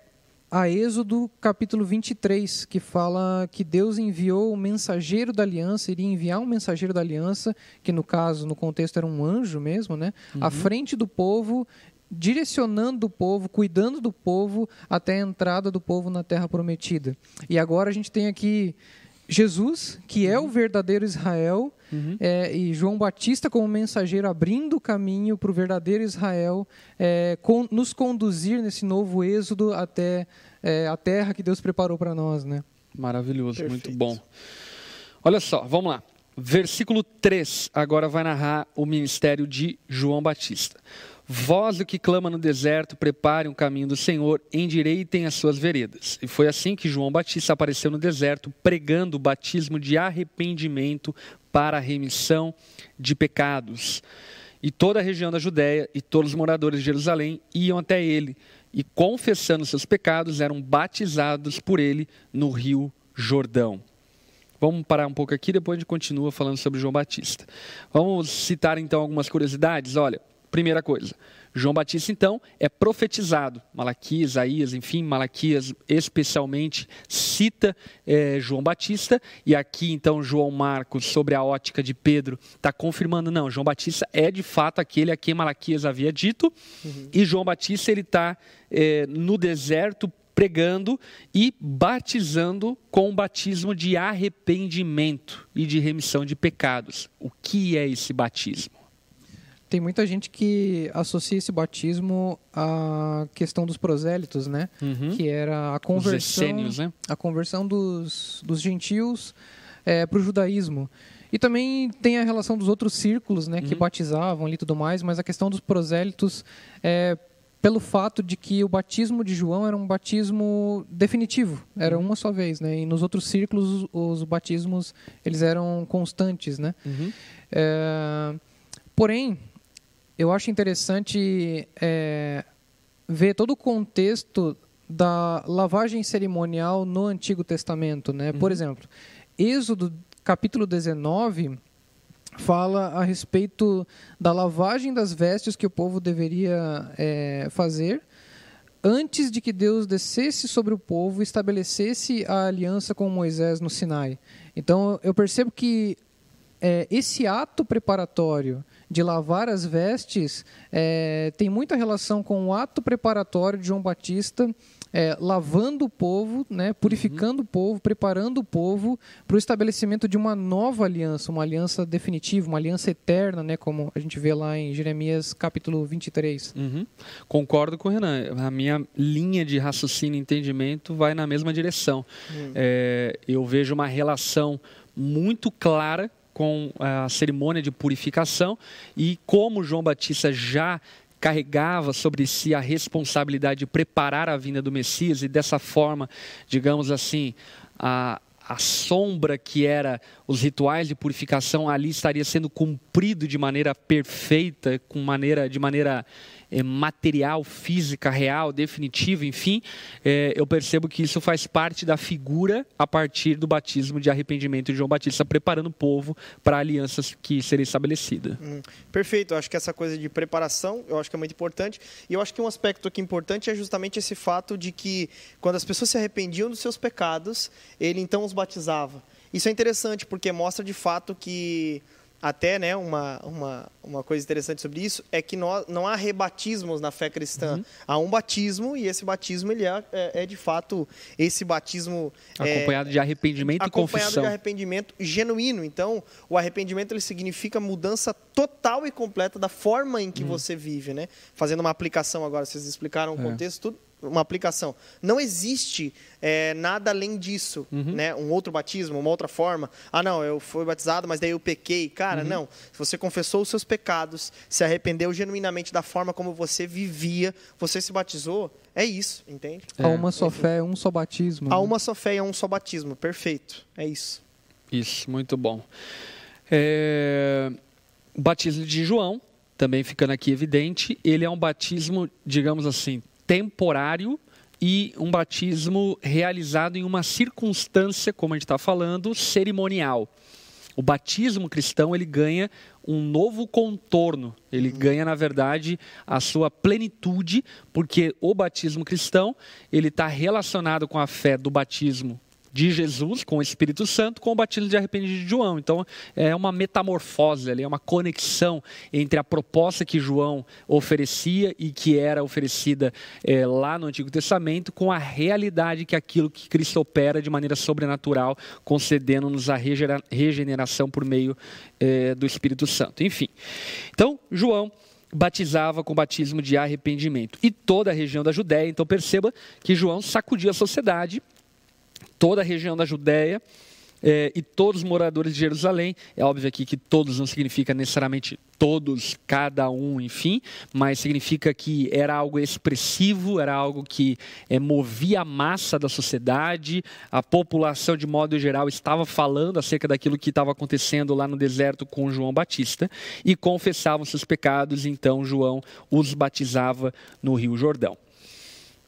a Êxodo capítulo 23, que fala que Deus enviou o mensageiro da aliança, iria enviar um mensageiro da aliança, que no caso, no contexto era um anjo mesmo, né? Uhum. À frente do povo, direcionando o povo, cuidando do povo até a entrada do povo na terra prometida. E agora a gente tem aqui Jesus, que é o verdadeiro Israel, uhum. é, e João Batista como mensageiro abrindo o caminho para o verdadeiro Israel, é, com, nos conduzir nesse novo êxodo até é, a terra que Deus preparou para nós. Né? Maravilhoso, Perfeito. muito bom. Olha só, vamos lá. Versículo 3 agora vai narrar o ministério de João Batista. Vós o que clama no deserto, preparem o caminho do Senhor, endireitem as suas veredas. E foi assim que João Batista apareceu no deserto, pregando o batismo de arrependimento para a remissão de pecados. E toda a região da Judéia e todos os moradores de Jerusalém iam até ele e, confessando seus pecados, eram batizados por ele no rio Jordão. Vamos parar um pouco aqui, depois a gente continua falando sobre João Batista. Vamos citar então algumas curiosidades. Olha, Primeira coisa, João Batista, então, é profetizado. Malaquias, Isaías, enfim, Malaquias especialmente cita é, João Batista. E aqui, então, João Marcos, sobre a ótica de Pedro, está confirmando, não, João Batista é de fato aquele a quem Malaquias havia dito. Uhum. E João Batista, ele está é, no deserto pregando e batizando com o batismo de arrependimento e de remissão de pecados. O que é esse batismo? Tem muita gente que associa esse batismo à questão dos prosélitos, né? Uhum. Que era a conversão, né? a conversão dos, dos gentios é, para o judaísmo. E também tem a relação dos outros círculos, né? Uhum. Que batizavam e tudo mais, mas a questão dos prosélitos é pelo fato de que o batismo de João era um batismo definitivo, era uhum. uma só vez, né? E nos outros círculos os, os batismos eles eram constantes, né? Uhum. É, porém eu acho interessante é, ver todo o contexto da lavagem cerimonial no Antigo Testamento. Né? Uhum. Por exemplo, Êxodo capítulo 19 fala a respeito da lavagem das vestes que o povo deveria é, fazer antes de que Deus descesse sobre o povo e estabelecesse a aliança com Moisés no Sinai. Então eu percebo que é, esse ato preparatório de lavar as vestes é, tem muita relação com o ato preparatório de João Batista é, lavando o povo, né, purificando uhum. o povo, preparando o povo para o estabelecimento de uma nova aliança, uma aliança definitiva, uma aliança eterna, né, como a gente vê lá em Jeremias capítulo 23. Uhum. Concordo com o Renan. A minha linha de raciocínio e entendimento vai na mesma direção. Uhum. É, eu vejo uma relação muito clara com a cerimônia de purificação e como João Batista já carregava sobre si a responsabilidade de preparar a vinda do Messias e dessa forma, digamos assim, a, a sombra que era os rituais de purificação ali estaria sendo cumprido de maneira perfeita, com maneira de maneira material, física, real, definitiva, enfim, é, eu percebo que isso faz parte da figura a partir do batismo de arrependimento de João Batista, preparando o povo para a aliança que seria estabelecida. Hum, perfeito, eu acho que essa coisa de preparação, eu acho que é muito importante. E eu acho que um aspecto aqui importante é justamente esse fato de que quando as pessoas se arrependiam dos seus pecados, ele então os batizava. Isso é interessante porque mostra de fato que até né, uma, uma, uma coisa interessante sobre isso é que nós, não há rebatismos na fé cristã. Uhum. Há um batismo e esse batismo ele é, é, é de fato esse batismo é, acompanhado é, de arrependimento e confissão. Acompanhado de arrependimento genuíno. Então, o arrependimento ele significa mudança total e completa da forma em que uhum. você vive, né? Fazendo uma aplicação agora, vocês explicaram o é. contexto, tudo uma aplicação. Não existe é, nada além disso, uhum. né? Um outro batismo, uma outra forma. Ah, não, eu fui batizado, mas daí eu pequei. Cara, uhum. não. Se você confessou os seus pecados, se arrependeu genuinamente da forma como você vivia, você se batizou, é isso, entende? É. Há uma só fé, um só batismo. Há né? uma só fé e um só batismo. Perfeito. É isso. Isso, muito bom. É... O batismo de João, também ficando aqui evidente, ele é um batismo, digamos assim, temporário e um batismo realizado em uma circunstância, como a gente está falando, cerimonial. O batismo cristão ele ganha um novo contorno, ele uhum. ganha na verdade a sua plenitude, porque o batismo cristão ele está relacionado com a fé do batismo de Jesus com o Espírito Santo com o batismo de arrependimento de João. Então é uma metamorfose ali, é uma conexão entre a proposta que João oferecia e que era oferecida é, lá no Antigo Testamento com a realidade que aquilo que Cristo opera de maneira sobrenatural, concedendo-nos a regeneração por meio é, do Espírito Santo. Enfim, então João batizava com batismo de arrependimento. E toda a região da Judéia, então perceba que João sacudia a sociedade toda a região da Judéia é, e todos os moradores de Jerusalém. É óbvio aqui que todos não significa necessariamente todos, cada um, enfim, mas significa que era algo expressivo, era algo que é, movia a massa da sociedade, a população, de modo geral, estava falando acerca daquilo que estava acontecendo lá no deserto com João Batista e confessavam seus pecados, então João os batizava no Rio Jordão.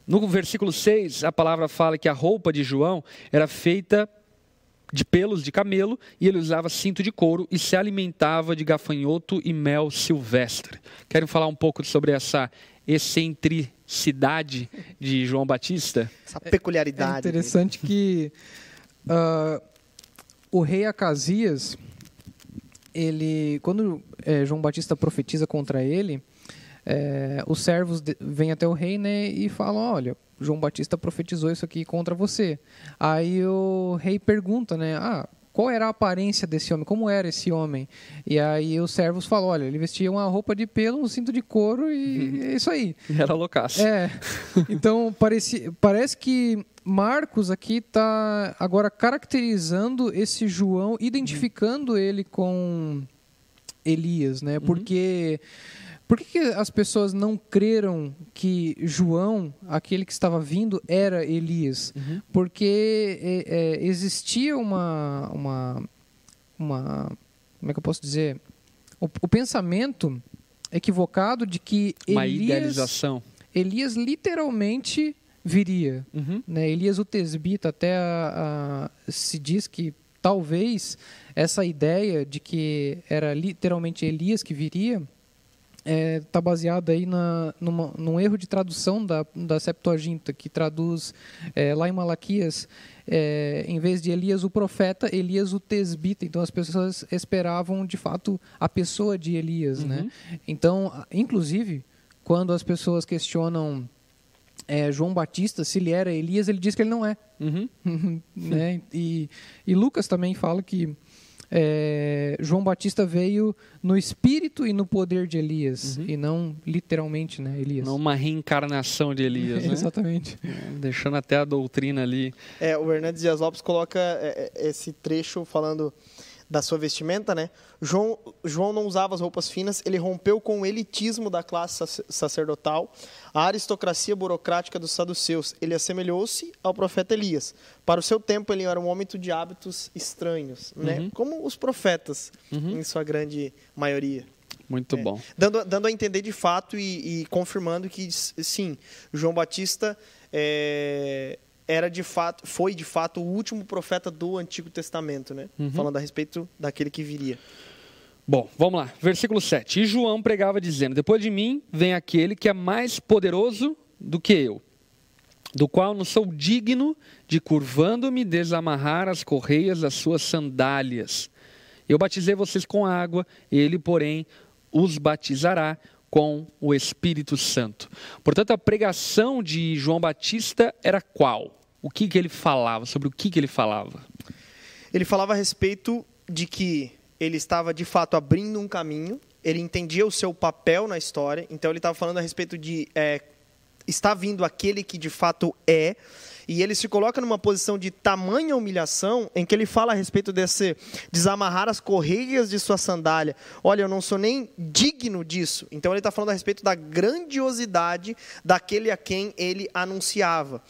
No versículo 6, a palavra fala que a roupa de João era feita de pelos de camelo e ele usava cinto de couro e se alimentava de gafanhoto e mel silvestre. Querem falar um pouco sobre essa excentricidade de João Batista? Essa peculiaridade. É interessante que uh, o rei Acasias, ele, quando é, João Batista profetiza contra ele, é, os servos vêm até o rei né, e falam: olha, João Batista profetizou isso aqui contra você. Aí o rei pergunta, né? Ah, qual era a aparência desse homem? Como era esse homem? E aí os servos falam: olha, ele vestia uma roupa de pelo, um cinto de couro e é isso aí. Era loucaço. É. Então parece, parece que Marcos aqui está agora caracterizando esse João, identificando ele com Elias, né? Uhum. Porque. Uhum por que, que, as pessoas não creram que João, aquele que estava vindo, era Elias? Uhum. Porque é, é, existia uma, uma, uma. Como é que eu posso dizer? O, o pensamento equivocado de que uma Elias, idealização. Elias literalmente viria. Uhum. Né? Elias o Tesbita até a, a, se diz que talvez essa ideia de que era literalmente Elias que viria está é, tá baseada aí na, numa, num erro de tradução da, da Septuaginta, que traduz é, lá em Malaquias, é, em vez de Elias o profeta, Elias o tesbita. Então as pessoas esperavam de fato a pessoa de Elias. Né? Uhum. Né? Então, inclusive, quando as pessoas questionam é, João Batista, se ele era Elias, ele diz que ele não é. Uhum. né? e, e Lucas também fala que é, João Batista veio no espírito e no poder de Elias, uhum. e não literalmente, né, Elias. Não uma reencarnação de Elias, né? Exatamente. É, deixando até a doutrina ali. É, o Hernandes Dias Lopes coloca é, é, esse trecho falando da sua vestimenta, né? João, João não usava as roupas finas, ele rompeu com o elitismo da classe sacerdotal, a aristocracia burocrática dos saduceus. Ele assemelhou-se ao profeta Elias. Para o seu tempo, ele era um homem de hábitos estranhos, né? Uhum. Como os profetas, uhum. em sua grande maioria. Muito É. bom. Dando, dando a entender de fato e, e confirmando que, sim, João Batista é, era de fato, foi de fato o último profeta do Antigo Testamento, né? Uhum. Falando a respeito daquele que viria. Bom, vamos lá. Versículo 7. E João pregava dizendo: Depois de mim vem aquele que é mais poderoso do que eu, do qual não sou digno de, curvando-me, desamarrar as correias das suas sandálias. Eu batizei vocês com água, ele, porém, os batizará com o Espírito Santo. Portanto, a pregação de João Batista era qual? O que, que ele falava? Sobre o que, que ele falava? Ele falava a respeito de que ele estava de fato abrindo um caminho, ele entendia o seu papel na história, então ele estava falando a respeito de é, está vindo aquele que de fato é, e ele se coloca numa posição de tamanha humilhação em que ele fala a respeito desse desamarrar as correias de sua sandália. Olha, eu não sou nem digno disso. Então ele está falando a respeito da grandiosidade daquele a quem ele anunciava.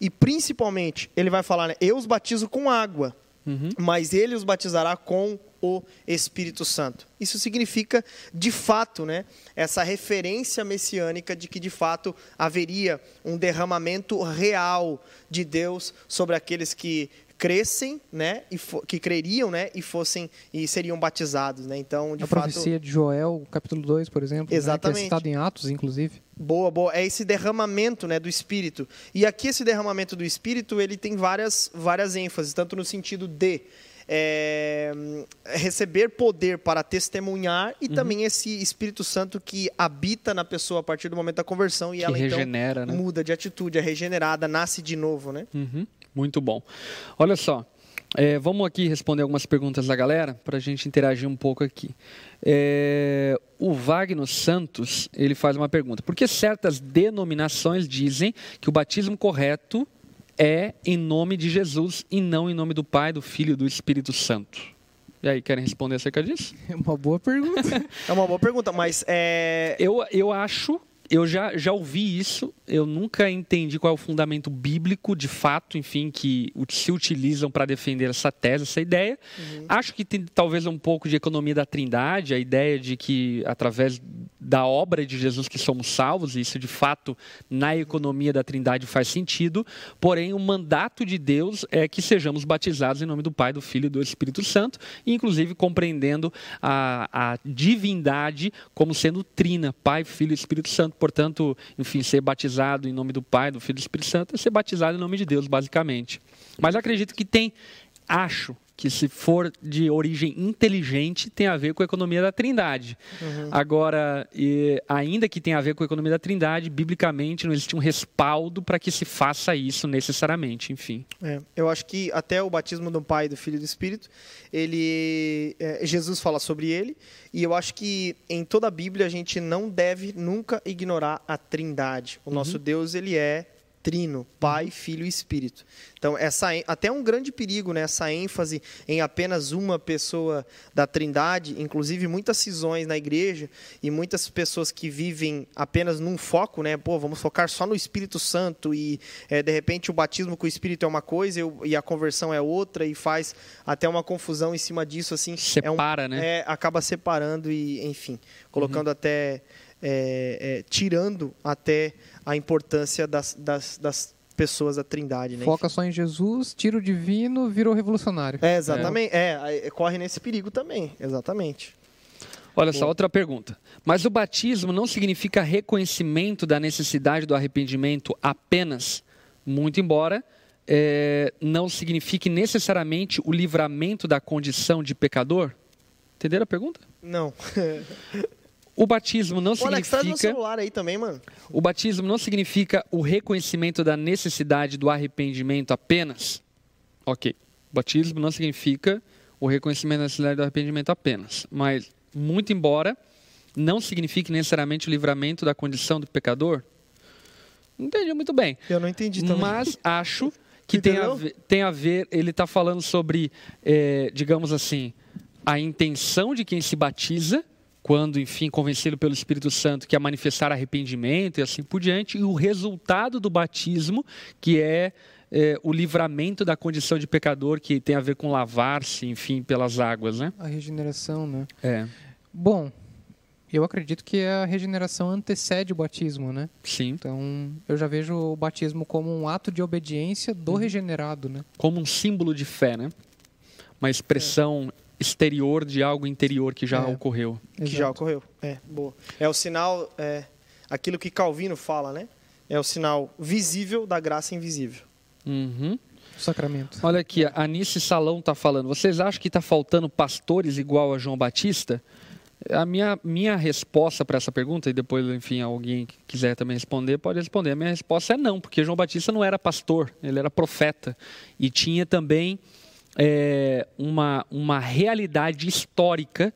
E principalmente, ele vai falar, né, eu os batizo com água, mas ele os batizará com o Espírito Santo. Isso significa, de fato, né, essa referência messiânica de que, de fato, haveria um derramamento real de Deus sobre aqueles que crescem, né, e que creriam, né, e fossem e seriam batizados, né? Então, de a fato, profecia de Joel, capítulo 2, por exemplo. né, que Exatamente. é citado em Atos, inclusive. Boa, boa. É esse derramamento né, do Espírito. E aqui esse derramamento do Espírito, ele tem várias, várias ênfases, tanto no sentido de é, receber poder para testemunhar e também esse Espírito Santo que habita na pessoa a partir do momento da conversão e Que ela regenera, então né? muda de atitude, é regenerada, nasce de novo, né? Uhum, muito bom. Olha só, é, vamos aqui responder algumas perguntas da galera para a gente interagir um pouco aqui. É, o Wagner Santos ele faz uma pergunta: por que certas denominações dizem que o batismo correto é em nome de Jesus e não em nome do Pai, do Filho e do Espírito Santo? E aí, querem responder acerca disso? É uma boa pergunta. É uma boa pergunta, mas é, Eu, eu acho, eu já, já ouvi isso, eu nunca entendi qual é o fundamento bíblico, de fato, enfim, que se utilizam para defender essa tese, essa ideia. Acho que tem talvez um pouco de economia da trindade, a ideia de que através da obra de Jesus que somos salvos, e isso de fato na economia da trindade faz sentido, porém o mandato de Deus é que sejamos batizados em nome do Pai, do Filho e do Espírito Santo, inclusive compreendendo a, a divindade como sendo trina, Pai, Filho e Espírito Santo. Portanto, enfim, ser batizado em nome do Pai, do Filho e do Espírito Santo é ser batizado em nome de Deus, basicamente. Mas acredito que tem, acho que se for de origem inteligente, tem a ver com a economia da trindade. Agora, e, ainda que tenha a ver com a economia da trindade, biblicamente não existe um respaldo para que se faça isso necessariamente, enfim. É, eu acho que até o batismo do Pai, do Filho e do Espírito, ele, é, Jesus fala sobre ele, e eu acho que em toda a Bíblia a gente não deve nunca ignorar a Trindade. O nosso Deus ele é trino, Pai, Filho e Espírito. Então essa até um grande perigo nessa ênfase em apenas uma pessoa da Trindade, inclusive muitas cisões na igreja e muitas pessoas que vivem apenas num foco, né? Pô, vamos focar só no Espírito Santo e é, de repente o batismo com o Espírito é uma coisa e a conversão é outra e faz até uma confusão em cima disso assim. é um- Separa, né? é, acaba separando e, enfim, colocando até. É, é, tirando até a importância das, das, das pessoas da Trindade, né? Foca só em Jesus, tira o divino, virou revolucionário. É, exatamente. É, aí corre nesse perigo também, exatamente. Olha só, outra pergunta. Mas o batismo não significa reconhecimento da necessidade do arrependimento apenas, muito embora eh, não signifique necessariamente o livramento da condição de pecador? Entenderam a pergunta? Não. O batismo não Ô, Alex, traz meu significa celular aí também, mano. o batismo não significa o reconhecimento da necessidade do arrependimento apenas. Ok. O batismo não significa o reconhecimento da necessidade do arrependimento apenas. Mas, muito embora não signifique necessariamente o livramento da condição do pecador, não entendi muito bem. Eu não entendi também. Mas acho que tem a, ver, tem a ver, ele está falando sobre, eh, digamos assim, a intenção de quem se batiza, quando, enfim, convencido pelo Espírito Santo, que é manifestar arrependimento e assim por diante, e o resultado do batismo, que é eh, o livramento da condição de pecador, que tem a ver com lavar-se, enfim, pelas águas, né? A regeneração, né? É. Bom, Eu acredito que a regeneração antecede o batismo, né? Sim. Então, eu já vejo o batismo como um ato de obediência do regenerado, né? Como um símbolo de fé, né? Uma expressão exterior de algo interior que já É. ocorreu. Que já ocorreu. É, boa. É o sinal, é, aquilo que Calvino fala, né? É o sinal visível da graça invisível. Uhum. O sacramento. Olha aqui, a Anice Salão está falando. Vocês acham que está faltando pastores igual a João Batista? A minha, minha resposta para essa pergunta, e depois, enfim, alguém que quiser também responder, pode responder. A minha resposta é não, porque João Batista não era pastor, ele era profeta. E tinha também é, uma, uma realidade histórica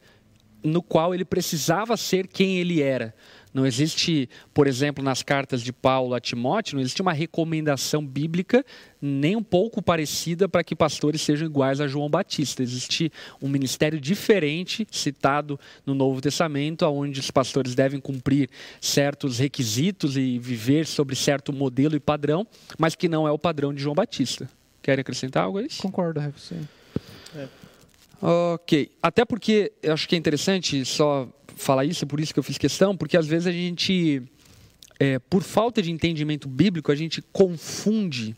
no qual ele precisava ser quem ele era. Não existe, por exemplo, nas cartas de Paulo a Timóteo, não existe uma recomendação bíblica nem um pouco parecida para que pastores sejam iguais a João Batista. Existe um ministério diferente citado no Novo Testamento, onde os pastores devem cumprir certos requisitos e viver sobre certo modelo e padrão, mas que não é o padrão de João Batista. Querem acrescentar algo a isso? Concordo, Rafa. Ok. Até porque eu acho que é interessante só falar isso, por isso que eu fiz questão, porque às vezes a gente, é, por falta de entendimento bíblico, a gente confunde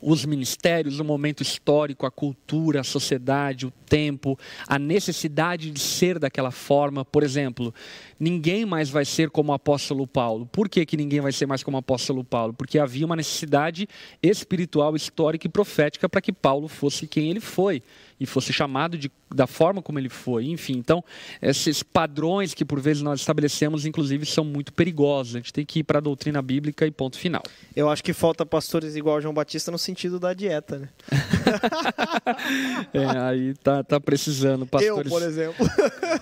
os ministérios, o momento histórico, a cultura, a sociedade, o tempo, a necessidade de ser daquela forma. Por exemplo, ninguém mais vai ser como o apóstolo Paulo. Por que, que ninguém vai ser mais como o apóstolo Paulo? Porque havia uma necessidade espiritual, histórica e profética para que Paulo fosse quem ele foi e fosse chamado de, da forma como ele foi. Enfim, então, esses padrões que por vezes nós estabelecemos, inclusive, são muito perigosos. A gente tem que ir para a doutrina bíblica e ponto final. Eu acho que falta pastores igual João Batista no sentido da dieta, né? É, aí tá, tá precisando, pastores Eu, por exemplo,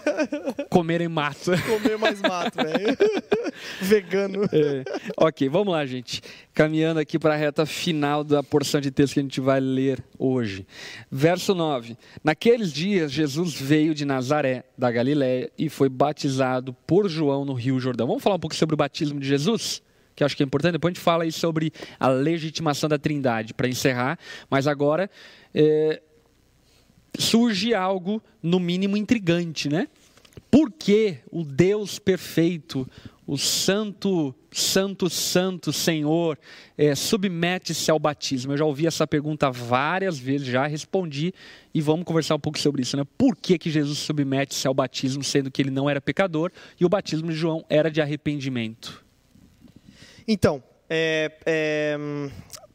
comerem mato. comer mais mato, velho. Vegano. É. Ok, vamos lá, gente. Caminhando aqui para a reta final da porção de texto que a gente vai ler hoje. Verso 9. Naqueles dias, Jesus veio de Nazaré, da Galiléia, e foi batizado por João no Rio Jordão. Vamos falar um pouco sobre o batismo de Jesus? Que acho que é importante. Depois a gente fala aí sobre a legitimação da Trindade, para encerrar. Mas agora é, surge algo, no mínimo, intrigante, né? Por que o Deus perfeito, o santo, santo, santo Senhor, eh, submete-se ao batismo? Eu já ouvi essa pergunta várias vezes, já respondi e vamos conversar um pouco sobre isso, né? Por que, que Jesus submete-se ao batismo, sendo que ele não era pecador e o batismo de João era de arrependimento? Então, é, é,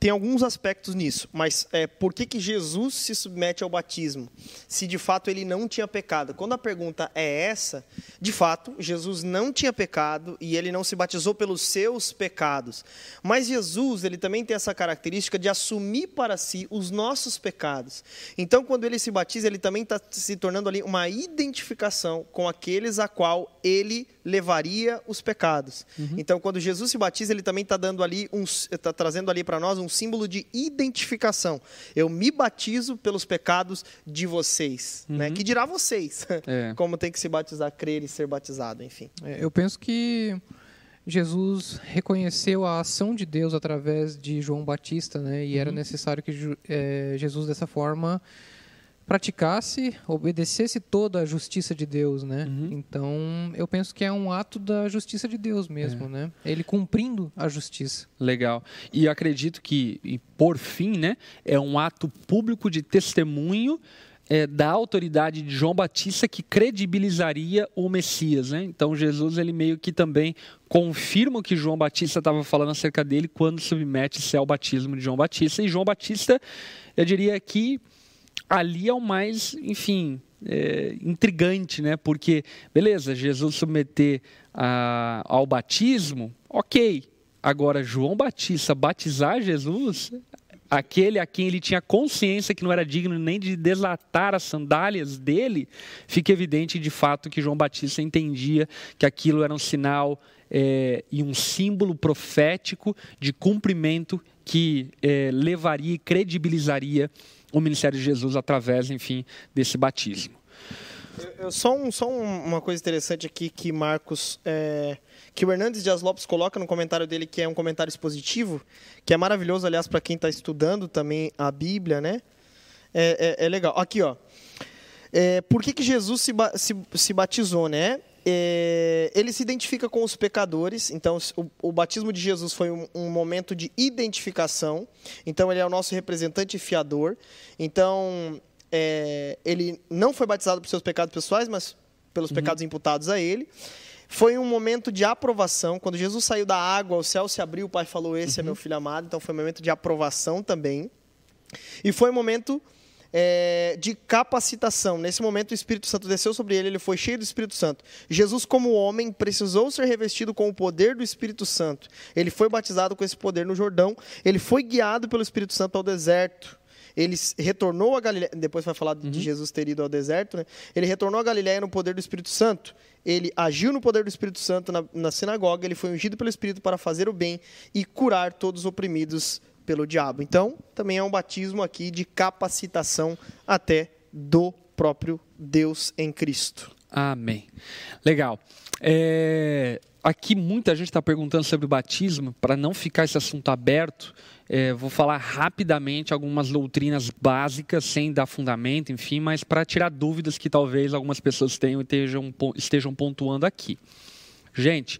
tem alguns aspectos nisso, mas é, por que, que Jesus se submete ao batismo? Se de fato ele não tinha pecado. Quando a pergunta é essa, de fato, Jesus não tinha pecado e ele não se batizou pelos seus pecados. Mas Jesus, ele também tem essa característica de assumir para si os nossos pecados. Então, quando ele se batiza, ele também está se tornando ali uma identificação com aqueles a qual ele levaria os pecados. Então, quando Jesus se batiza, ele também está dando ali um, está trazendo ali para nós um símbolo de identificação. Eu me batizo pelos pecados de vocês, né? Que dirá vocês? É. Como tem que se batizar, crer e ser batizado, enfim. É, Eu penso que Jesus reconheceu a ação de Deus através de João Batista, né? E era necessário que eh, Jesus dessa forma praticasse, obedecesse toda a justiça de Deus, né? Então, eu penso que é um ato da justiça de Deus mesmo, né? Ele cumprindo a justiça. Legal. E acredito que, e por fim, né, é um ato público de testemunho é, da autoridade de João Batista que credibilizaria o Messias. Né? Então Jesus ele meio que também confirma o que João Batista estava falando acerca dele quando submete-se ao batismo de João Batista. E João Batista, eu diria que ali é o mais, enfim, é, intrigante, né? Porque, beleza, Jesus submeter a- ao batismo, ok. Agora, João Batista batizar Jesus, aquele a quem ele tinha consciência que não era digno nem de desatar as sandálias dele, fica evidente de fato que João Batista entendia que aquilo era um sinal é, e um símbolo profético de cumprimento que é, levaria e credibilizaria o ministério de Jesus através, enfim, desse batismo. Eu- só um- só um- uma coisa interessante aqui que Marcos, é, que o Hernandes Dias Lopes coloca no comentário dele, que é um comentário expositivo, que é maravilhoso, aliás, para quem está estudando também a Bíblia, né? É, é- é legal. Aqui, ó. É, por que, que Jesus se, se- se batizou, né? É, ele se identifica com os pecadores, então o, o batismo de Jesus foi um, um, momento de identificação, então ele é o nosso representante fiador, então é, ele não foi batizado por seus pecados pessoais, mas pelos uhum. pecados imputados a ele. Foi um momento de aprovação, quando Jesus saiu da água, o céu se abriu, o Pai falou: Esse uhum. é meu filho amado, então foi um momento de aprovação também. E foi um momento é, de capacitação. Nesse momento, o Espírito Santo desceu sobre ele, ele foi cheio do Espírito Santo. Jesus, como homem, precisou ser revestido com o poder do Espírito Santo. Ele foi batizado com esse poder no Jordão, ele foi guiado pelo Espírito Santo ao deserto. Ele retornou a Galiléia, depois vai falar uhum. de Jesus ter ido ao deserto, né? Ele retornou a Galiléia no poder do Espírito Santo. Ele agiu no poder do Espírito Santo na, na sinagoga, ele foi ungido pelo Espírito para fazer o bem e curar todos os oprimidos pelo diabo. Então, também é um batismo aqui de capacitação até do próprio Deus em Cristo. Amém. Legal. É, aqui muita gente está perguntando sobre o batismo, para não ficar esse assunto aberto, é, vou falar rapidamente algumas doutrinas básicas, sem dar fundamento, enfim, mas para tirar dúvidas que talvez algumas pessoas tenham estejam, estejam pontuando aqui. Gente,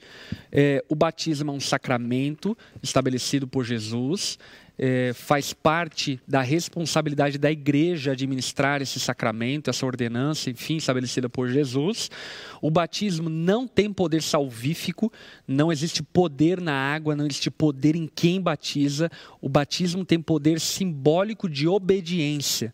é, o batismo é um sacramento estabelecido por Jesus, é, faz parte da responsabilidade da igreja administrar esse sacramento, essa ordenança, enfim, estabelecida por Jesus. O batismo não tem poder salvífico, não existe poder na água, não existe poder em quem batiza. O batismo tem poder simbólico de obediência.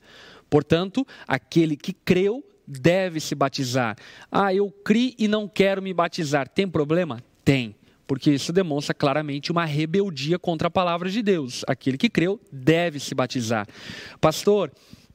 Portanto, aquele que creu deve se batizar. Ah, eu criei e não quero me batizar. Tem problema? Tem. Porque isso demonstra claramente uma rebeldia contra a palavra de Deus. Aquele que creu deve se batizar. Pastor,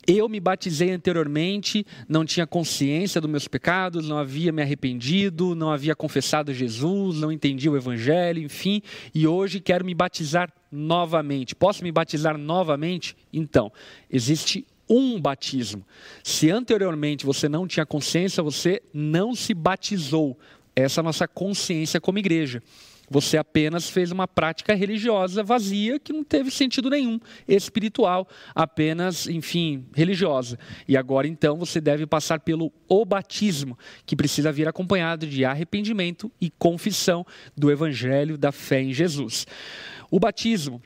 eu me batizei anteriormente, não tinha consciência dos meus pecados, não havia me arrependido, não havia confessado Jesus, não entendia o Evangelho, enfim, e hoje quero me batizar novamente. Posso me batizar novamente? Então, existe um batismo. Se anteriormente você não tinha consciência, você não se batizou. Essa é a nossa consciência como igreja. Você apenas fez uma prática religiosa vazia que não teve sentido nenhum, espiritual, apenas, enfim, religiosa. E agora então você deve passar pelo o batismo, que precisa vir acompanhado de arrependimento e confissão do evangelho da fé em Jesus. O batismo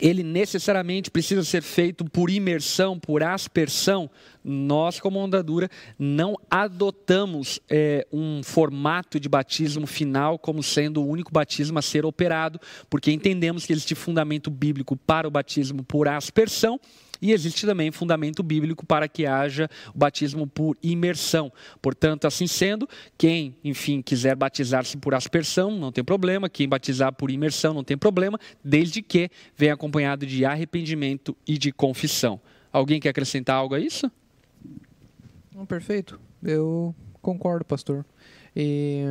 ele necessariamente precisa ser feito por imersão, por aspersão. Nós, como Ondadura, não adotamos é, um formato de batismo final como sendo o único batismo a ser operado, porque entendemos que existe fundamento bíblico para o batismo por aspersão e existe também fundamento bíblico para que haja o batismo por imersão. Portanto, assim sendo, quem, enfim, quiser batizar-se por aspersão, não tem problema. Quem batizar por imersão, não tem problema, desde que venha acompanhado de arrependimento e de confissão. Alguém quer acrescentar algo a isso? Perfeito. Eu concordo, pastor. E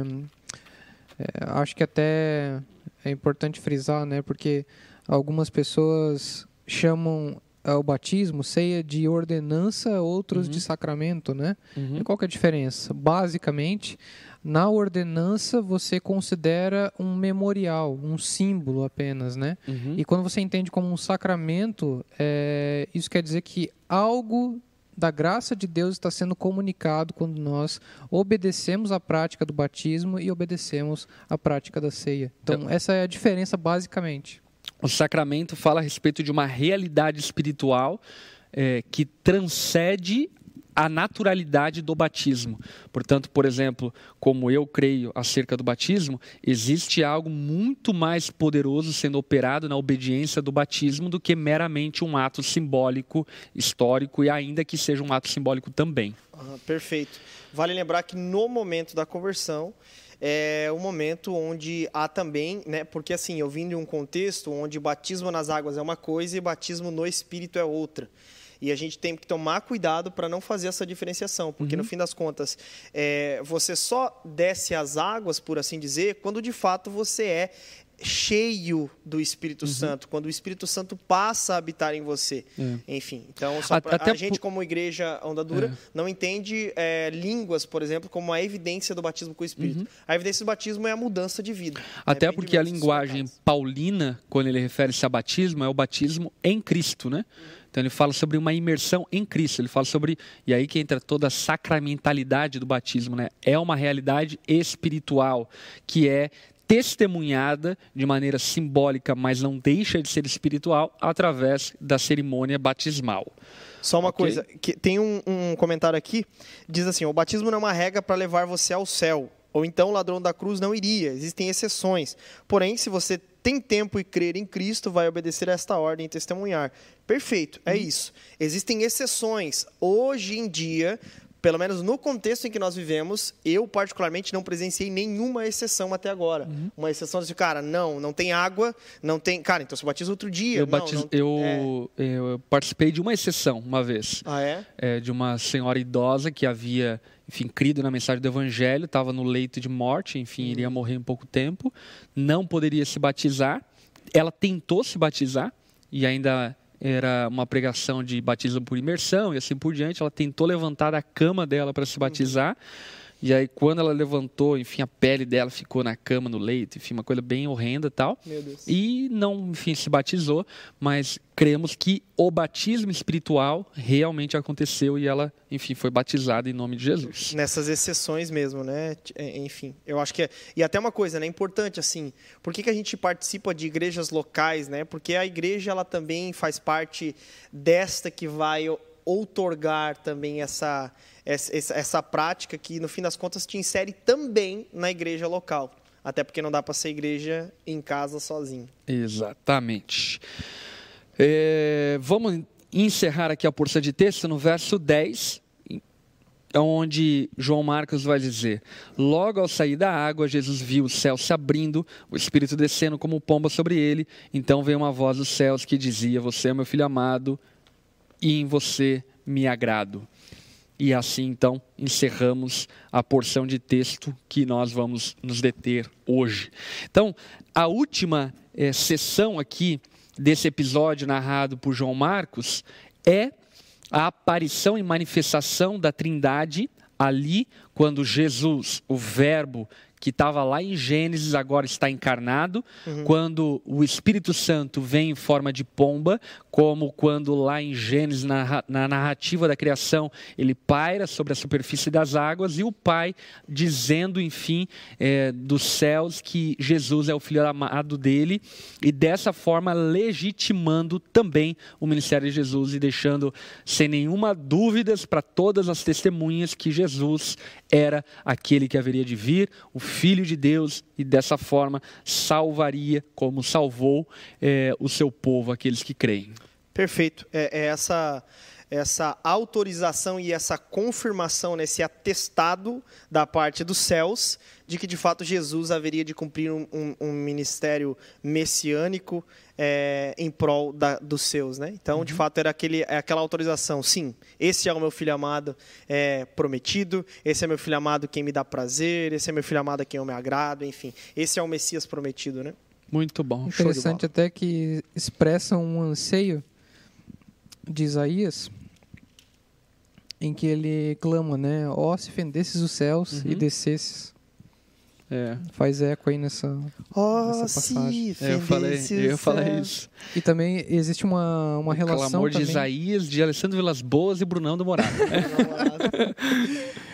é, acho que até é importante frisar, né? Porque algumas pessoas chamam o batismo, ceia de ordenança, outros uhum. de sacramento, né? Uhum. E qual que é a diferença? Basicamente, na ordenança você considera um memorial, um símbolo apenas, né? Uhum. E quando você entende como um sacramento, é, isso quer dizer que algo da graça de Deus está sendo comunicado quando nós obedecemos a prática do batismo e obedecemos a prática da ceia. Então, então essa é a diferença basicamente. O sacramento fala a respeito de uma realidade espiritual é, que transcende a naturalidade do batismo. Portanto, por exemplo, como eu creio acerca do batismo, existe algo muito mais poderoso sendo operado na obediência do batismo do que meramente um ato simbólico, histórico e ainda que seja um ato simbólico também. Ah, perfeito. Vale lembrar que no momento da conversão, é um momento onde há também, né, porque assim, eu vim de um contexto onde batismo nas águas é uma coisa e batismo no Espírito é outra. E a gente tem que tomar cuidado para não fazer essa diferenciação, porque uhum. no fim das contas, é, você só desce as águas, por assim dizer, quando de fato você é cheio do Espírito uhum. Santo, quando o Espírito Santo passa a habitar em você. É. Enfim, então pra, a gente como igreja onda dura é. não entende é, línguas, por exemplo, como a evidência do batismo com o Espírito. Uhum. A evidência do batismo é a mudança de vida. Até porque a linguagem paulina, quando ele refere-se a batismo, é o batismo em Cristo, né? Uhum. Então ele fala sobre uma imersão em Cristo. Ele fala sobre e aí que entra toda a sacramentalidade do batismo, né? É uma realidade espiritual que é testemunhada de maneira simbólica, mas não deixa de ser espiritual através da cerimônia batismal. Só uma okay? coisa, que tem um, um comentário aqui, diz assim: o batismo não é uma regra para levar você ao céu, ou então o ladrão da cruz não iria. Existem exceções. Porém, se você tem tempo e crer em Cristo, vai obedecer a esta ordem e testemunhar. Perfeito, é uhum. isso. Existem exceções. Hoje em dia, pelo menos no contexto em que nós vivemos, eu particularmente não presenciei nenhuma exceção até agora. Uhum. Uma exceção de, cara, não, não tem água, não tem. Cara, então você batiza outro dia. Eu, não, batizo, não... Eu, é... eu, participei de uma exceção uma vez. Ah, é? é? De uma senhora idosa que havia, enfim, crido na mensagem do Evangelho, estava no leito de morte, enfim, uhum. iria morrer em pouco tempo, não poderia se batizar. Ela tentou se batizar e ainda era uma pregação de batismo por imersão e assim por diante. Ela tentou levantar da cama dela para se batizar. E aí, quando ela levantou, enfim, a pele dela ficou na cama, no leito, enfim, uma coisa bem horrenda tal. E não, enfim, se batizou, mas cremos que o batismo espiritual realmente aconteceu e ela, enfim, foi batizada em nome de Jesus. Nessas exceções mesmo, né? É, enfim, eu acho que é... E até uma coisa, né? Importante, assim, por que, que a gente participa de igrejas locais, né? Porque a igreja, ela também faz parte desta que vai outorgar também essa essa, prática que, no fim das contas, te insere também na igreja local. Até porque não dá para ser igreja em casa sozinho. Exatamente. É, vamos encerrar aqui a porção de texto no verso 10, onde João Marcos vai dizer: Logo ao sair da água, Jesus viu o céu se abrindo, o Espírito descendo como pomba sobre ele. Então veio uma voz dos céus que dizia: Você é meu filho amado, e em você me agrado. E assim, então, encerramos a porção de texto que nós vamos nos deter hoje. Então, a última é, sessão aqui desse episódio narrado por João Marcos é a aparição e manifestação da Trindade ali, quando Jesus, o Verbo que estava lá em Gênesis, agora está encarnado, uhum. quando o Espírito Santo vem em forma de pomba, como quando lá em Gênesis, na, na narrativa da criação, ele paira sobre a superfície das águas, e o Pai dizendo, enfim, é, dos céus que Jesus é o Filho amado dele, e dessa forma legitimando também o ministério de Jesus e deixando sem nenhuma dúvida para todas as testemunhas que Jesus era aquele que haveria de vir, o Filho de Deus, e dessa forma salvaria, como salvou é, o seu povo, aqueles que creem. Perfeito. É, é essa essa autorização e essa confirmação, nesse né, atestado da parte dos céus, de que de fato Jesus haveria de cumprir um, um, um ministério messiânico é, em prol da, dos seus. Né? Então, uhum. de fato, era aquele, é aquela autorização: sim, esse é o meu filho amado é, prometido, esse é meu filho amado quem me dá prazer, esse é meu filho amado a quem eu me agrado, enfim, esse é o Messias prometido. Né? Muito bom. Interessante até que expressa um anseio de Isaías, em que ele clama, né? Ó, oh, se fendesses os céus uhum. e descesses. É. Faz eco aí nessa, oh, nessa passagem. É, eu falei, eu falei isso. E também existe uma, uma relação. O clamor também... de Isaías, de Alessandro Vilas Boas e Brunão do Morado.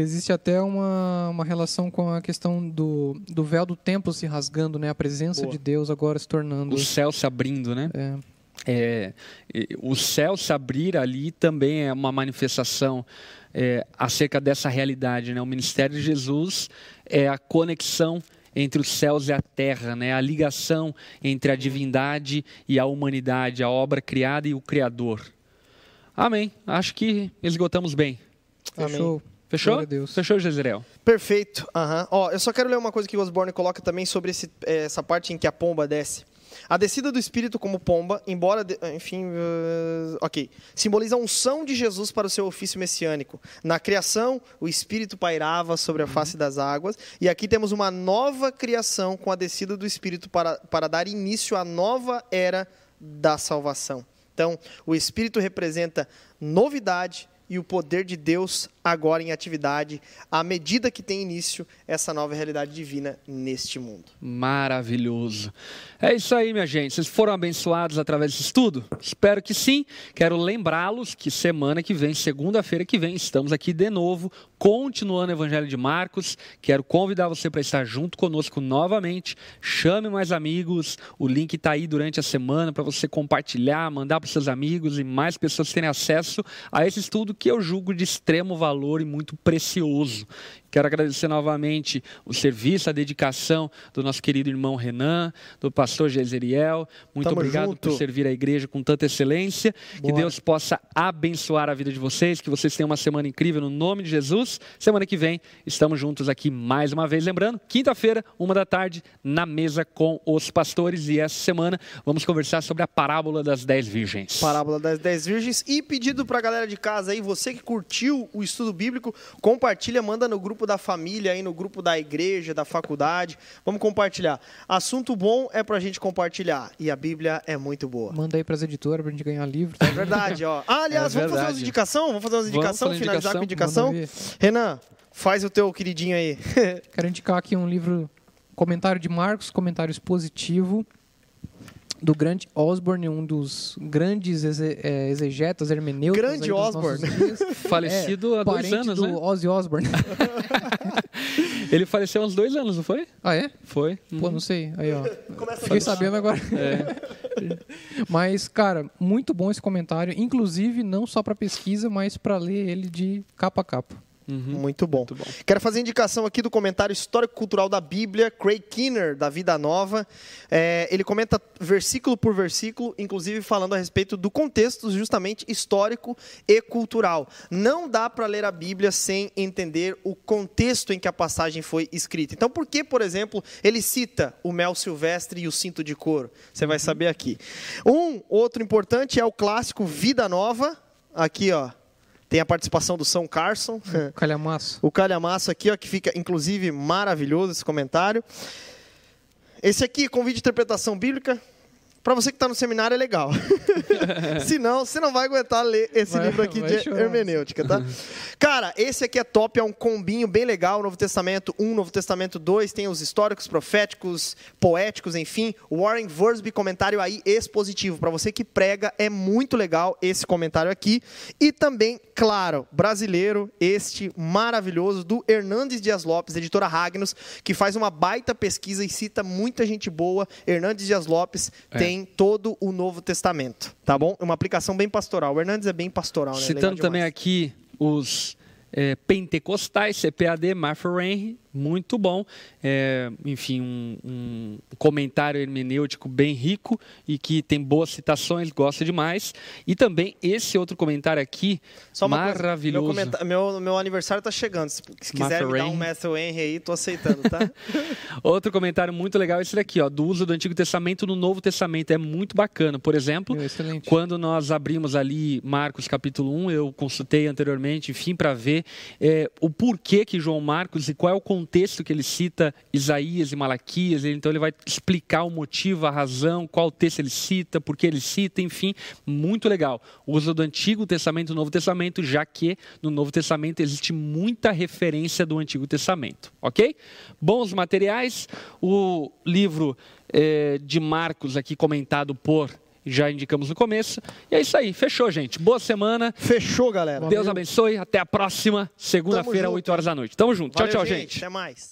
existe até uma, uma relação com a questão do, do véu do templo se rasgando, né? A presença Boa. de Deus agora se tornando. O céu se abrindo, né? É. É, o céu se abrir ali também é uma manifestação é, acerca dessa realidade. Né? O ministério de Jesus é a conexão entre os céus e a terra, né? a ligação entre a divindade e a humanidade, a obra criada e o Criador. Amém. Acho que esgotamos bem. Fechou. Fechou? Fechou, Jezreel. Perfeito. Uhum. Ó, eu só quero ler uma coisa que o Osborne coloca também sobre esse, essa parte em que a pomba desce. A descida do Espírito como pomba, embora, de, enfim, uh, ok, simboliza a unção de Jesus para o seu ofício messiânico. Na criação, o Espírito pairava sobre a face das águas, e aqui temos uma nova criação com a descida do Espírito para, para dar início à nova era da salvação. Então, o Espírito representa novidade e o poder de Deus agora em atividade, à medida que tem início essa nova realidade divina neste mundo. Maravilhoso. É isso aí, minha gente. Vocês foram abençoados através desse estudo? Espero que sim. Quero lembrá-los que semana que vem, segunda-feira que vem, estamos aqui de novo, continuando o Evangelho de Marcos. Quero convidar você para estar junto conosco novamente. Chame mais amigos. O link está aí durante a semana para você compartilhar, mandar para seus amigos e mais pessoas terem acesso a esse estudo que eu julgo de extremo valor e muito precioso. Quero agradecer novamente o serviço, a dedicação do nosso querido irmão Renan, do pastor Jezeriel. Muito Tamo obrigado junto. por servir a igreja com tanta excelência. Que Bora. Deus possa abençoar a vida de vocês, que vocês tenham uma semana incrível no nome de Jesus. Semana que vem estamos juntos aqui mais uma vez. Lembrando, quinta-feira, uma da tarde, na mesa com os pastores. E essa semana vamos conversar sobre a parábola das dez virgens. Parábola das Dez Virgens. E pedido pra galera de casa aí, você que curtiu o estudo bíblico, compartilha, manda no grupo da família, aí no grupo da igreja, da faculdade. Vamos compartilhar. Assunto bom é pra gente compartilhar. E a Bíblia é muito boa. Manda aí pras editoras pra gente ganhar livro. tá? É verdade, ó. Ah, aliás, É vamos fazer umas indicações? Vamos fazer umas indicações, finalizar com indicação? indicação? Manda ver. Renan, faz o teu queridinho aí. Quero indicar aqui um livro, comentário de Marcos, comentário expositivo do grande Osborne, um dos grandes exe- eh, exegetas hermeneutas. Grande Osborne. nossos dias. Falecido É, há dois anos, do né? Ozzy Osbourne. Ele faleceu há uns dois anos, não foi? ah, é? Foi. Pô, Uhum. não sei. Aí, ó. Começa Fiquei sabendo agora. É. Mas, cara, muito bom esse comentário. Inclusive, não só para pesquisa, mas para ler ele de capa a capa. Uhum. Muito bom. Muito bom. Quero fazer indicação aqui do comentário histórico-cultural da Bíblia, Craig Kinner, da Vida Nova. É, ele comenta versículo por versículo, inclusive falando a respeito do contexto justamente histórico e cultural. Não dá para ler a Bíblia sem entender o contexto em que a passagem foi escrita. Então, por que, por exemplo, ele cita o mel silvestre e o cinto de couro? Você vai saber aqui. Um outro importante é o clássico Vida Nova. Aqui, ó. Tem a participação do São Carson. Calhamaço. O calhamaço aqui, ó, que fica inclusive maravilhoso esse comentário. Esse aqui, convite de interpretação bíblica. Para você que está no seminário é legal. Se não, você não vai aguentar ler esse Vai- livro aqui de chorar. hermenêutica, tá? Cara, esse aqui é top, é um combinho bem legal. Novo Testamento 1, Novo Testamento 2, tem os históricos, proféticos, poéticos, enfim. Warren Worsby, comentário aí expositivo. Para você que prega, é muito legal esse comentário aqui. E também, claro, brasileiro, este maravilhoso do Hernandes Dias Lopes, editora Ragnos, que faz uma baita pesquisa e cita muita gente boa. Hernandes Dias Lopes É. tem todo o Novo Testamento, tá bom? Uma aplicação bem pastoral. O Hernandes é bem pastoral, né? Legal Citando também aqui os é, pentecostais, CPAD, Martha Henry, muito bom. É, enfim, um, um comentário hermenêutico bem rico e que tem boas citações, gosto demais. E também esse outro comentário aqui, Só uma coisa, maravilhoso. meu, meu, meu aniversário tá chegando. Se, se quiser me dar um. Matthew Henry aí, tô aceitando, tá? Outro comentário muito legal é esse daqui, ó, do uso do Antigo Testamento no Novo Testamento. É muito bacana. Por exemplo, Meu, excelente. Quando nós abrimos ali Marcos capítulo 1, eu consultei anteriormente, enfim, para ver é, o porquê que João Marcos e qual é o contexto que ele cita Isaías e Malaquias. Então ele vai explicar o motivo, a razão, qual texto ele cita, por que ele cita, enfim, muito legal. O uso do Antigo Testamento e do Novo Testamento, já que no Novo Testamento existe muita referência do Antigo Testamento, ok? Bons materiais, o livro é, de Marcos aqui comentado por já indicamos no começo. E é isso aí, fechou, gente. Boa semana. Fechou, galera. Deus abençoe. Até a próxima segunda-feira, junto. 8 horas da noite. Tamo junto. Valeu, tchau, tchau, gente. Até mais.